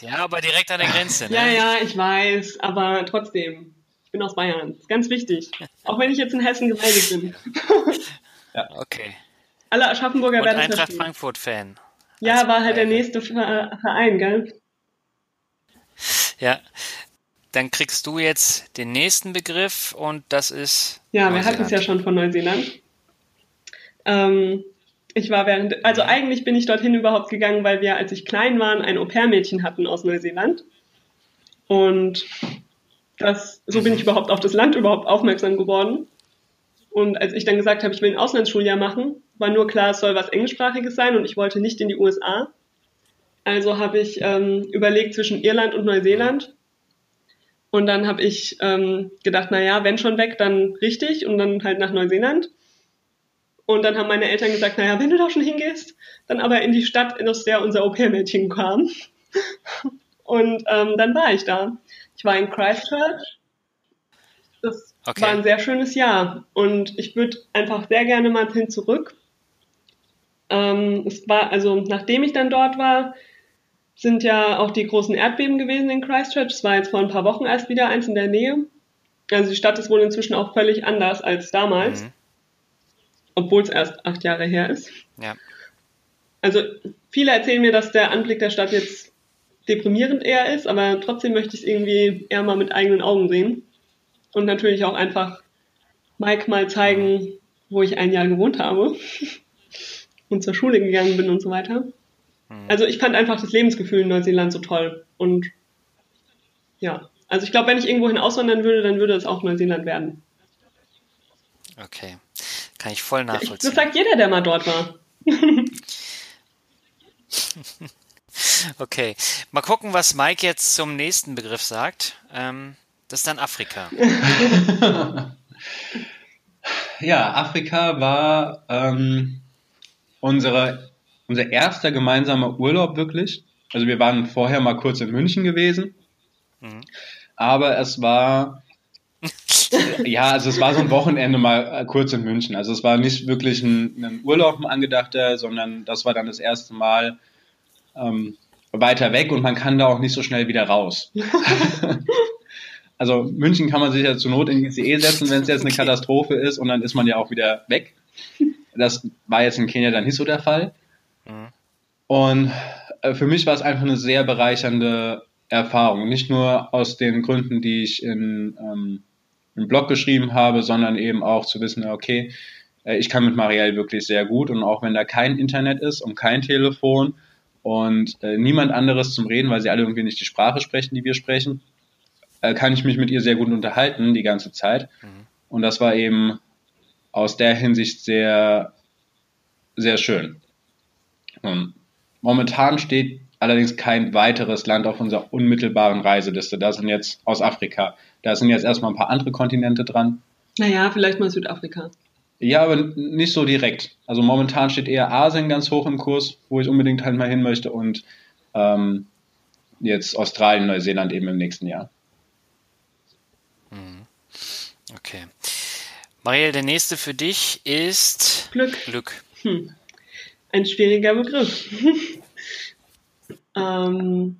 ja, aber direkt an der Grenze. Ne? Ja, ja, ich weiß, aber trotzdem. Ich bin aus Bayern. Ist ganz wichtig. Auch wenn ich jetzt in Hessen gemeldet bin. (laughs) ja, okay. Alle Aschaffenburger Und werden Eintracht Frankfurt-Fan. Ja, war halt der nächste Verein, gell? Ja. Dann kriegst du jetzt den nächsten Begriff und das ist. Ja, wir hatten es ja schon von Neuseeland. Ähm, ich war während, also eigentlich bin ich dorthin überhaupt gegangen, weil wir, als ich klein war, ein Au-pair-Mädchen hatten aus Neuseeland. Und das, so bin ich mhm. überhaupt auf das Land überhaupt aufmerksam geworden. Und als ich dann gesagt habe, ich will ein Auslandsschuljahr machen, war nur klar, es soll was Englischsprachiges sein und ich wollte nicht in die USA. Also habe ich ähm, überlegt zwischen Irland und Neuseeland. Und dann habe ich ähm, gedacht, na ja, wenn schon weg, dann richtig und dann halt nach Neuseeland. Und dann haben meine Eltern gesagt, na ja, wenn du da schon hingehst, dann aber in die Stadt, aus der unser Au-pair-Mädchen kam. (laughs) Und ähm, dann war ich da. Ich war in Christchurch. Das okay. war ein sehr schönes Jahr und ich würde einfach sehr gerne mal hin zurück. Ähm, es war, also nachdem ich dann dort war, sind ja auch die großen Erdbeben gewesen in Christchurch. Es war jetzt vor ein paar Wochen erst wieder eins in der Nähe. Also die Stadt ist wohl inzwischen auch völlig anders als damals, mhm. obwohl es erst acht Jahre her ist. Ja. Also viele erzählen mir, dass der Anblick der Stadt jetzt deprimierend eher ist, aber trotzdem möchte ich es irgendwie eher mal mit eigenen Augen sehen. Und natürlich auch einfach Mike mal zeigen, wo ich ein Jahr gewohnt habe (laughs) und zur Schule gegangen bin und so weiter. Mhm. Also ich fand einfach das Lebensgefühl in Neuseeland so toll. Und ja, also ich glaube, wenn ich irgendwohin auswandern würde, dann würde es auch Neuseeland werden. Okay, kann ich voll nachvollziehen. Das sagt jeder, der mal dort war. (laughs) okay, mal gucken, was Mike jetzt zum nächsten Begriff sagt. Ähm, das ist dann Afrika. (laughs) ja, Afrika war ähm, unsere, unser erster gemeinsamer Urlaub wirklich. Also wir waren vorher mal kurz in München gewesen, mhm. aber es war (laughs) ja, also es war so ein Wochenende mal äh, kurz in München. Also es war nicht wirklich ein, ein Urlaub ein angedachter, sondern das war dann das erste Mal ähm, weiter weg und man kann da auch nicht so schnell wieder raus. (laughs) also München kann man sich ja zur Not in die ICE setzen, wenn es jetzt eine Katastrophe ist und dann ist man ja auch wieder weg. Das war jetzt in Kenia dann nicht so der Fall. Mhm. Und äh, für mich war es einfach eine sehr bereichernde Erfahrung. Nicht nur aus den Gründen, die ich in, ähm, im Blog geschrieben habe, sondern eben auch zu wissen, okay, äh, ich kann mit Marielle wirklich sehr gut und auch wenn da kein Internet ist und kein Telefon und äh, niemand anderes zum Reden, weil sie alle irgendwie nicht die Sprache sprechen, die wir sprechen, äh, kann ich mich mit ihr sehr gut unterhalten die ganze Zeit. Mhm. Und das war eben aus der Hinsicht sehr, sehr schön. Und momentan steht allerdings kein weiteres Land auf unserer unmittelbaren Reiseliste. Da sind jetzt aus Afrika. Da sind jetzt erstmal ein paar andere Kontinente dran. Naja, vielleicht mal Südafrika. Ja, aber nicht so direkt. Also momentan steht eher Asien ganz hoch im Kurs, wo ich unbedingt halt mal hin möchte und ähm, jetzt Australien, Neuseeland eben im nächsten Jahr. Mhm. Okay. Marielle, der nächste für dich ist Glück. Glück. Hm. Ein schwieriger Begriff. (laughs) ähm,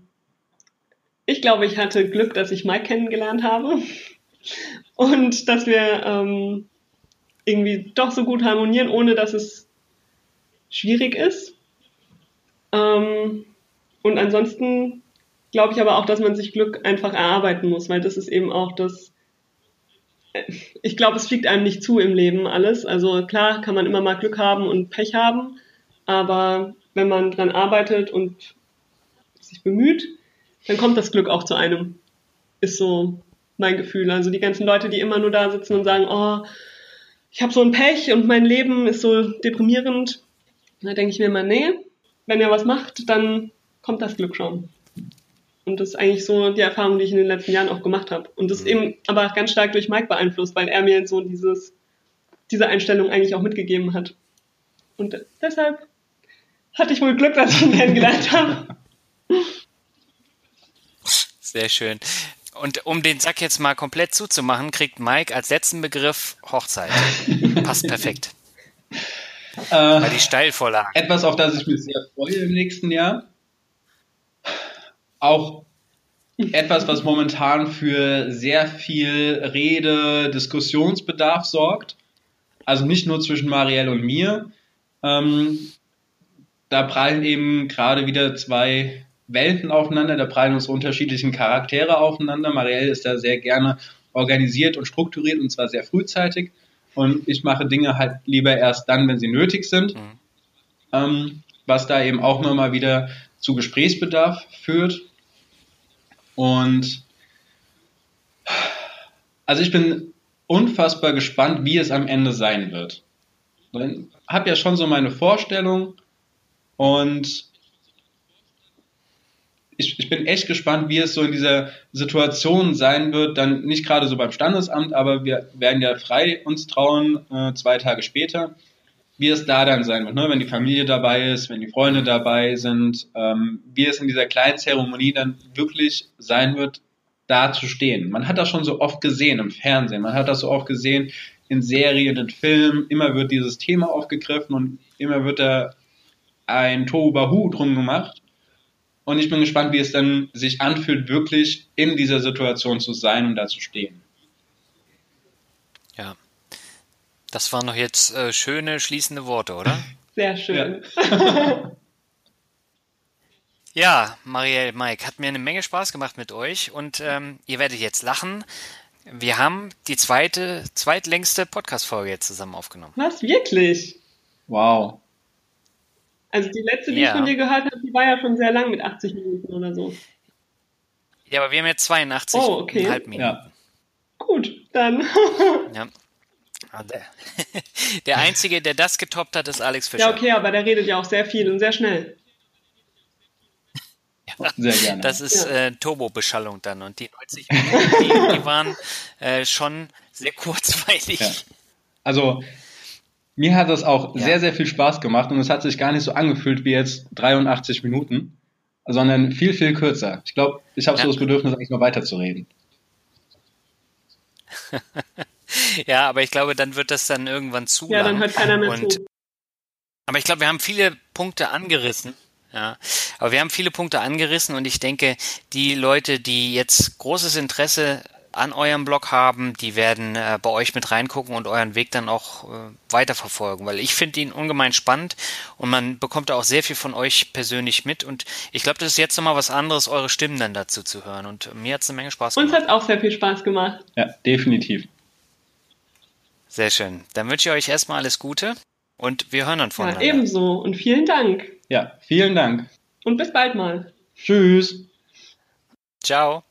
ich glaube, ich hatte Glück, dass ich Mike kennengelernt habe (laughs) und dass wir ähm, irgendwie doch so gut harmonieren, ohne dass es schwierig ist. Ähm, und ansonsten glaube ich aber auch, dass man sich Glück einfach erarbeiten muss, weil das ist eben auch das, ich glaube, es fliegt einem nicht zu im Leben alles. Also klar kann man immer mal Glück haben und Pech haben, aber wenn man dran arbeitet und sich bemüht, dann kommt das Glück auch zu einem. Ist so mein Gefühl. Also die ganzen Leute, die immer nur da sitzen und sagen, oh, ich habe so ein Pech und mein Leben ist so deprimierend, da denke ich mir immer, nee, wenn ihr was macht, dann kommt das Glück schon. Und das ist eigentlich so die Erfahrung, die ich in den letzten Jahren auch gemacht habe. Und das ist eben aber ganz stark durch Mike beeinflusst, weil er mir so dieses, diese Einstellung eigentlich auch mitgegeben hat. Und deshalb hatte ich wohl Glück, dass ich ihn kennengelernt habe. Sehr schön. Und um den Sack jetzt mal komplett zuzumachen, kriegt Mike als letzten Begriff Hochzeit. Passt perfekt. Äh, Weil die Steilvorlage. Etwas, auf das ich mich sehr freue im nächsten Jahr auch etwas, was momentan für sehr viel Rede, Diskussionsbedarf sorgt. Also nicht nur zwischen Marielle und mir. Ähm, da prallen eben gerade wieder zwei Welten aufeinander, da prallen unsere unterschiedlichen Charaktere aufeinander. Marielle ist da sehr gerne organisiert und strukturiert und zwar sehr frühzeitig. Und ich mache Dinge halt lieber erst dann, wenn sie nötig sind. Mhm. Ähm, was da eben auch nochmal wieder zu Gesprächsbedarf führt. Und also ich bin unfassbar gespannt, wie es am Ende sein wird. Ich habe ja schon so meine Vorstellung und ich, ich bin echt gespannt, wie es so in dieser Situation sein wird. Dann nicht gerade so beim Standesamt, aber wir werden ja frei uns trauen, äh, zwei Tage später wie es da dann sein wird, ne? wenn die Familie dabei ist, wenn die Freunde dabei sind, ähm, wie es in dieser kleinen Zeremonie dann wirklich sein wird, da zu stehen. Man hat das schon so oft gesehen im Fernsehen, man hat das so oft gesehen in Serien, in Filmen, immer wird dieses Thema aufgegriffen und immer wird da ein Tohuwahu drum gemacht. Und ich bin gespannt, wie es dann sich anfühlt, wirklich in dieser Situation zu sein und da zu stehen. Ja, das waren noch jetzt äh, schöne schließende Worte, oder? (laughs) Sehr schön. Ja. (laughs) ja, Marielle, Mike, hat mir eine Menge Spaß gemacht mit euch und ähm, ihr werdet jetzt lachen. Wir haben die zweite, zweitlängste Podcast-Folge jetzt zusammen aufgenommen. Was? Wirklich? Wow. Also die letzte, die Ja. ich von dir gehört habe, die war ja schon sehr lang mit 80 Minuten oder so. Ja, aber wir haben jetzt 82 Oh, okay. Minuten. Ja. Gut, dann. (laughs) Ja. Ah, (laughs) Der, Einzige, der das getoppt hat, ist Alex Fischer. ja, okay, aber der redet ja auch sehr viel und sehr schnell. (laughs) Sehr gerne. Das ist Ja. äh, Turbo-Beschallung dann. Und die 90 Minuten, die, die waren äh, schon sehr kurzweilig. Ja. Also, mir hat das auch Ja. sehr, sehr viel Spaß gemacht und es hat sich gar nicht so angefühlt wie jetzt 83 Minuten, sondern viel, viel kürzer. Ich glaube, ich habe Ja. so das Bedürfnis, eigentlich noch weiterzureden. (laughs) Ja, aber ich glaube, dann wird das dann irgendwann zu Ja, lang. dann hört keiner mehr Und zu. Aber ich glaube, wir haben viele Punkte angerissen. Ja, aber wir haben viele Punkte angerissen und ich denke, die Leute, die jetzt großes Interesse an eurem Blog haben, die werden äh, bei euch mit reingucken und euren Weg dann auch äh, weiterverfolgen, weil ich finde ihn ungemein spannend und man bekommt da auch sehr viel von euch persönlich mit und ich glaube, das ist jetzt nochmal was anderes, eure Stimmen dann dazu zu hören und mir hat es eine Menge Spaß Uns gemacht. hat auch sehr viel Spaß gemacht. Ja, definitiv. Sehr schön. Dann wünsche ich euch erstmal alles Gute und wir hören dann Ja, voneinander. ebenso. Und vielen Dank. Ja, vielen Dank. Und bis bald mal. Tschüss. Ciao.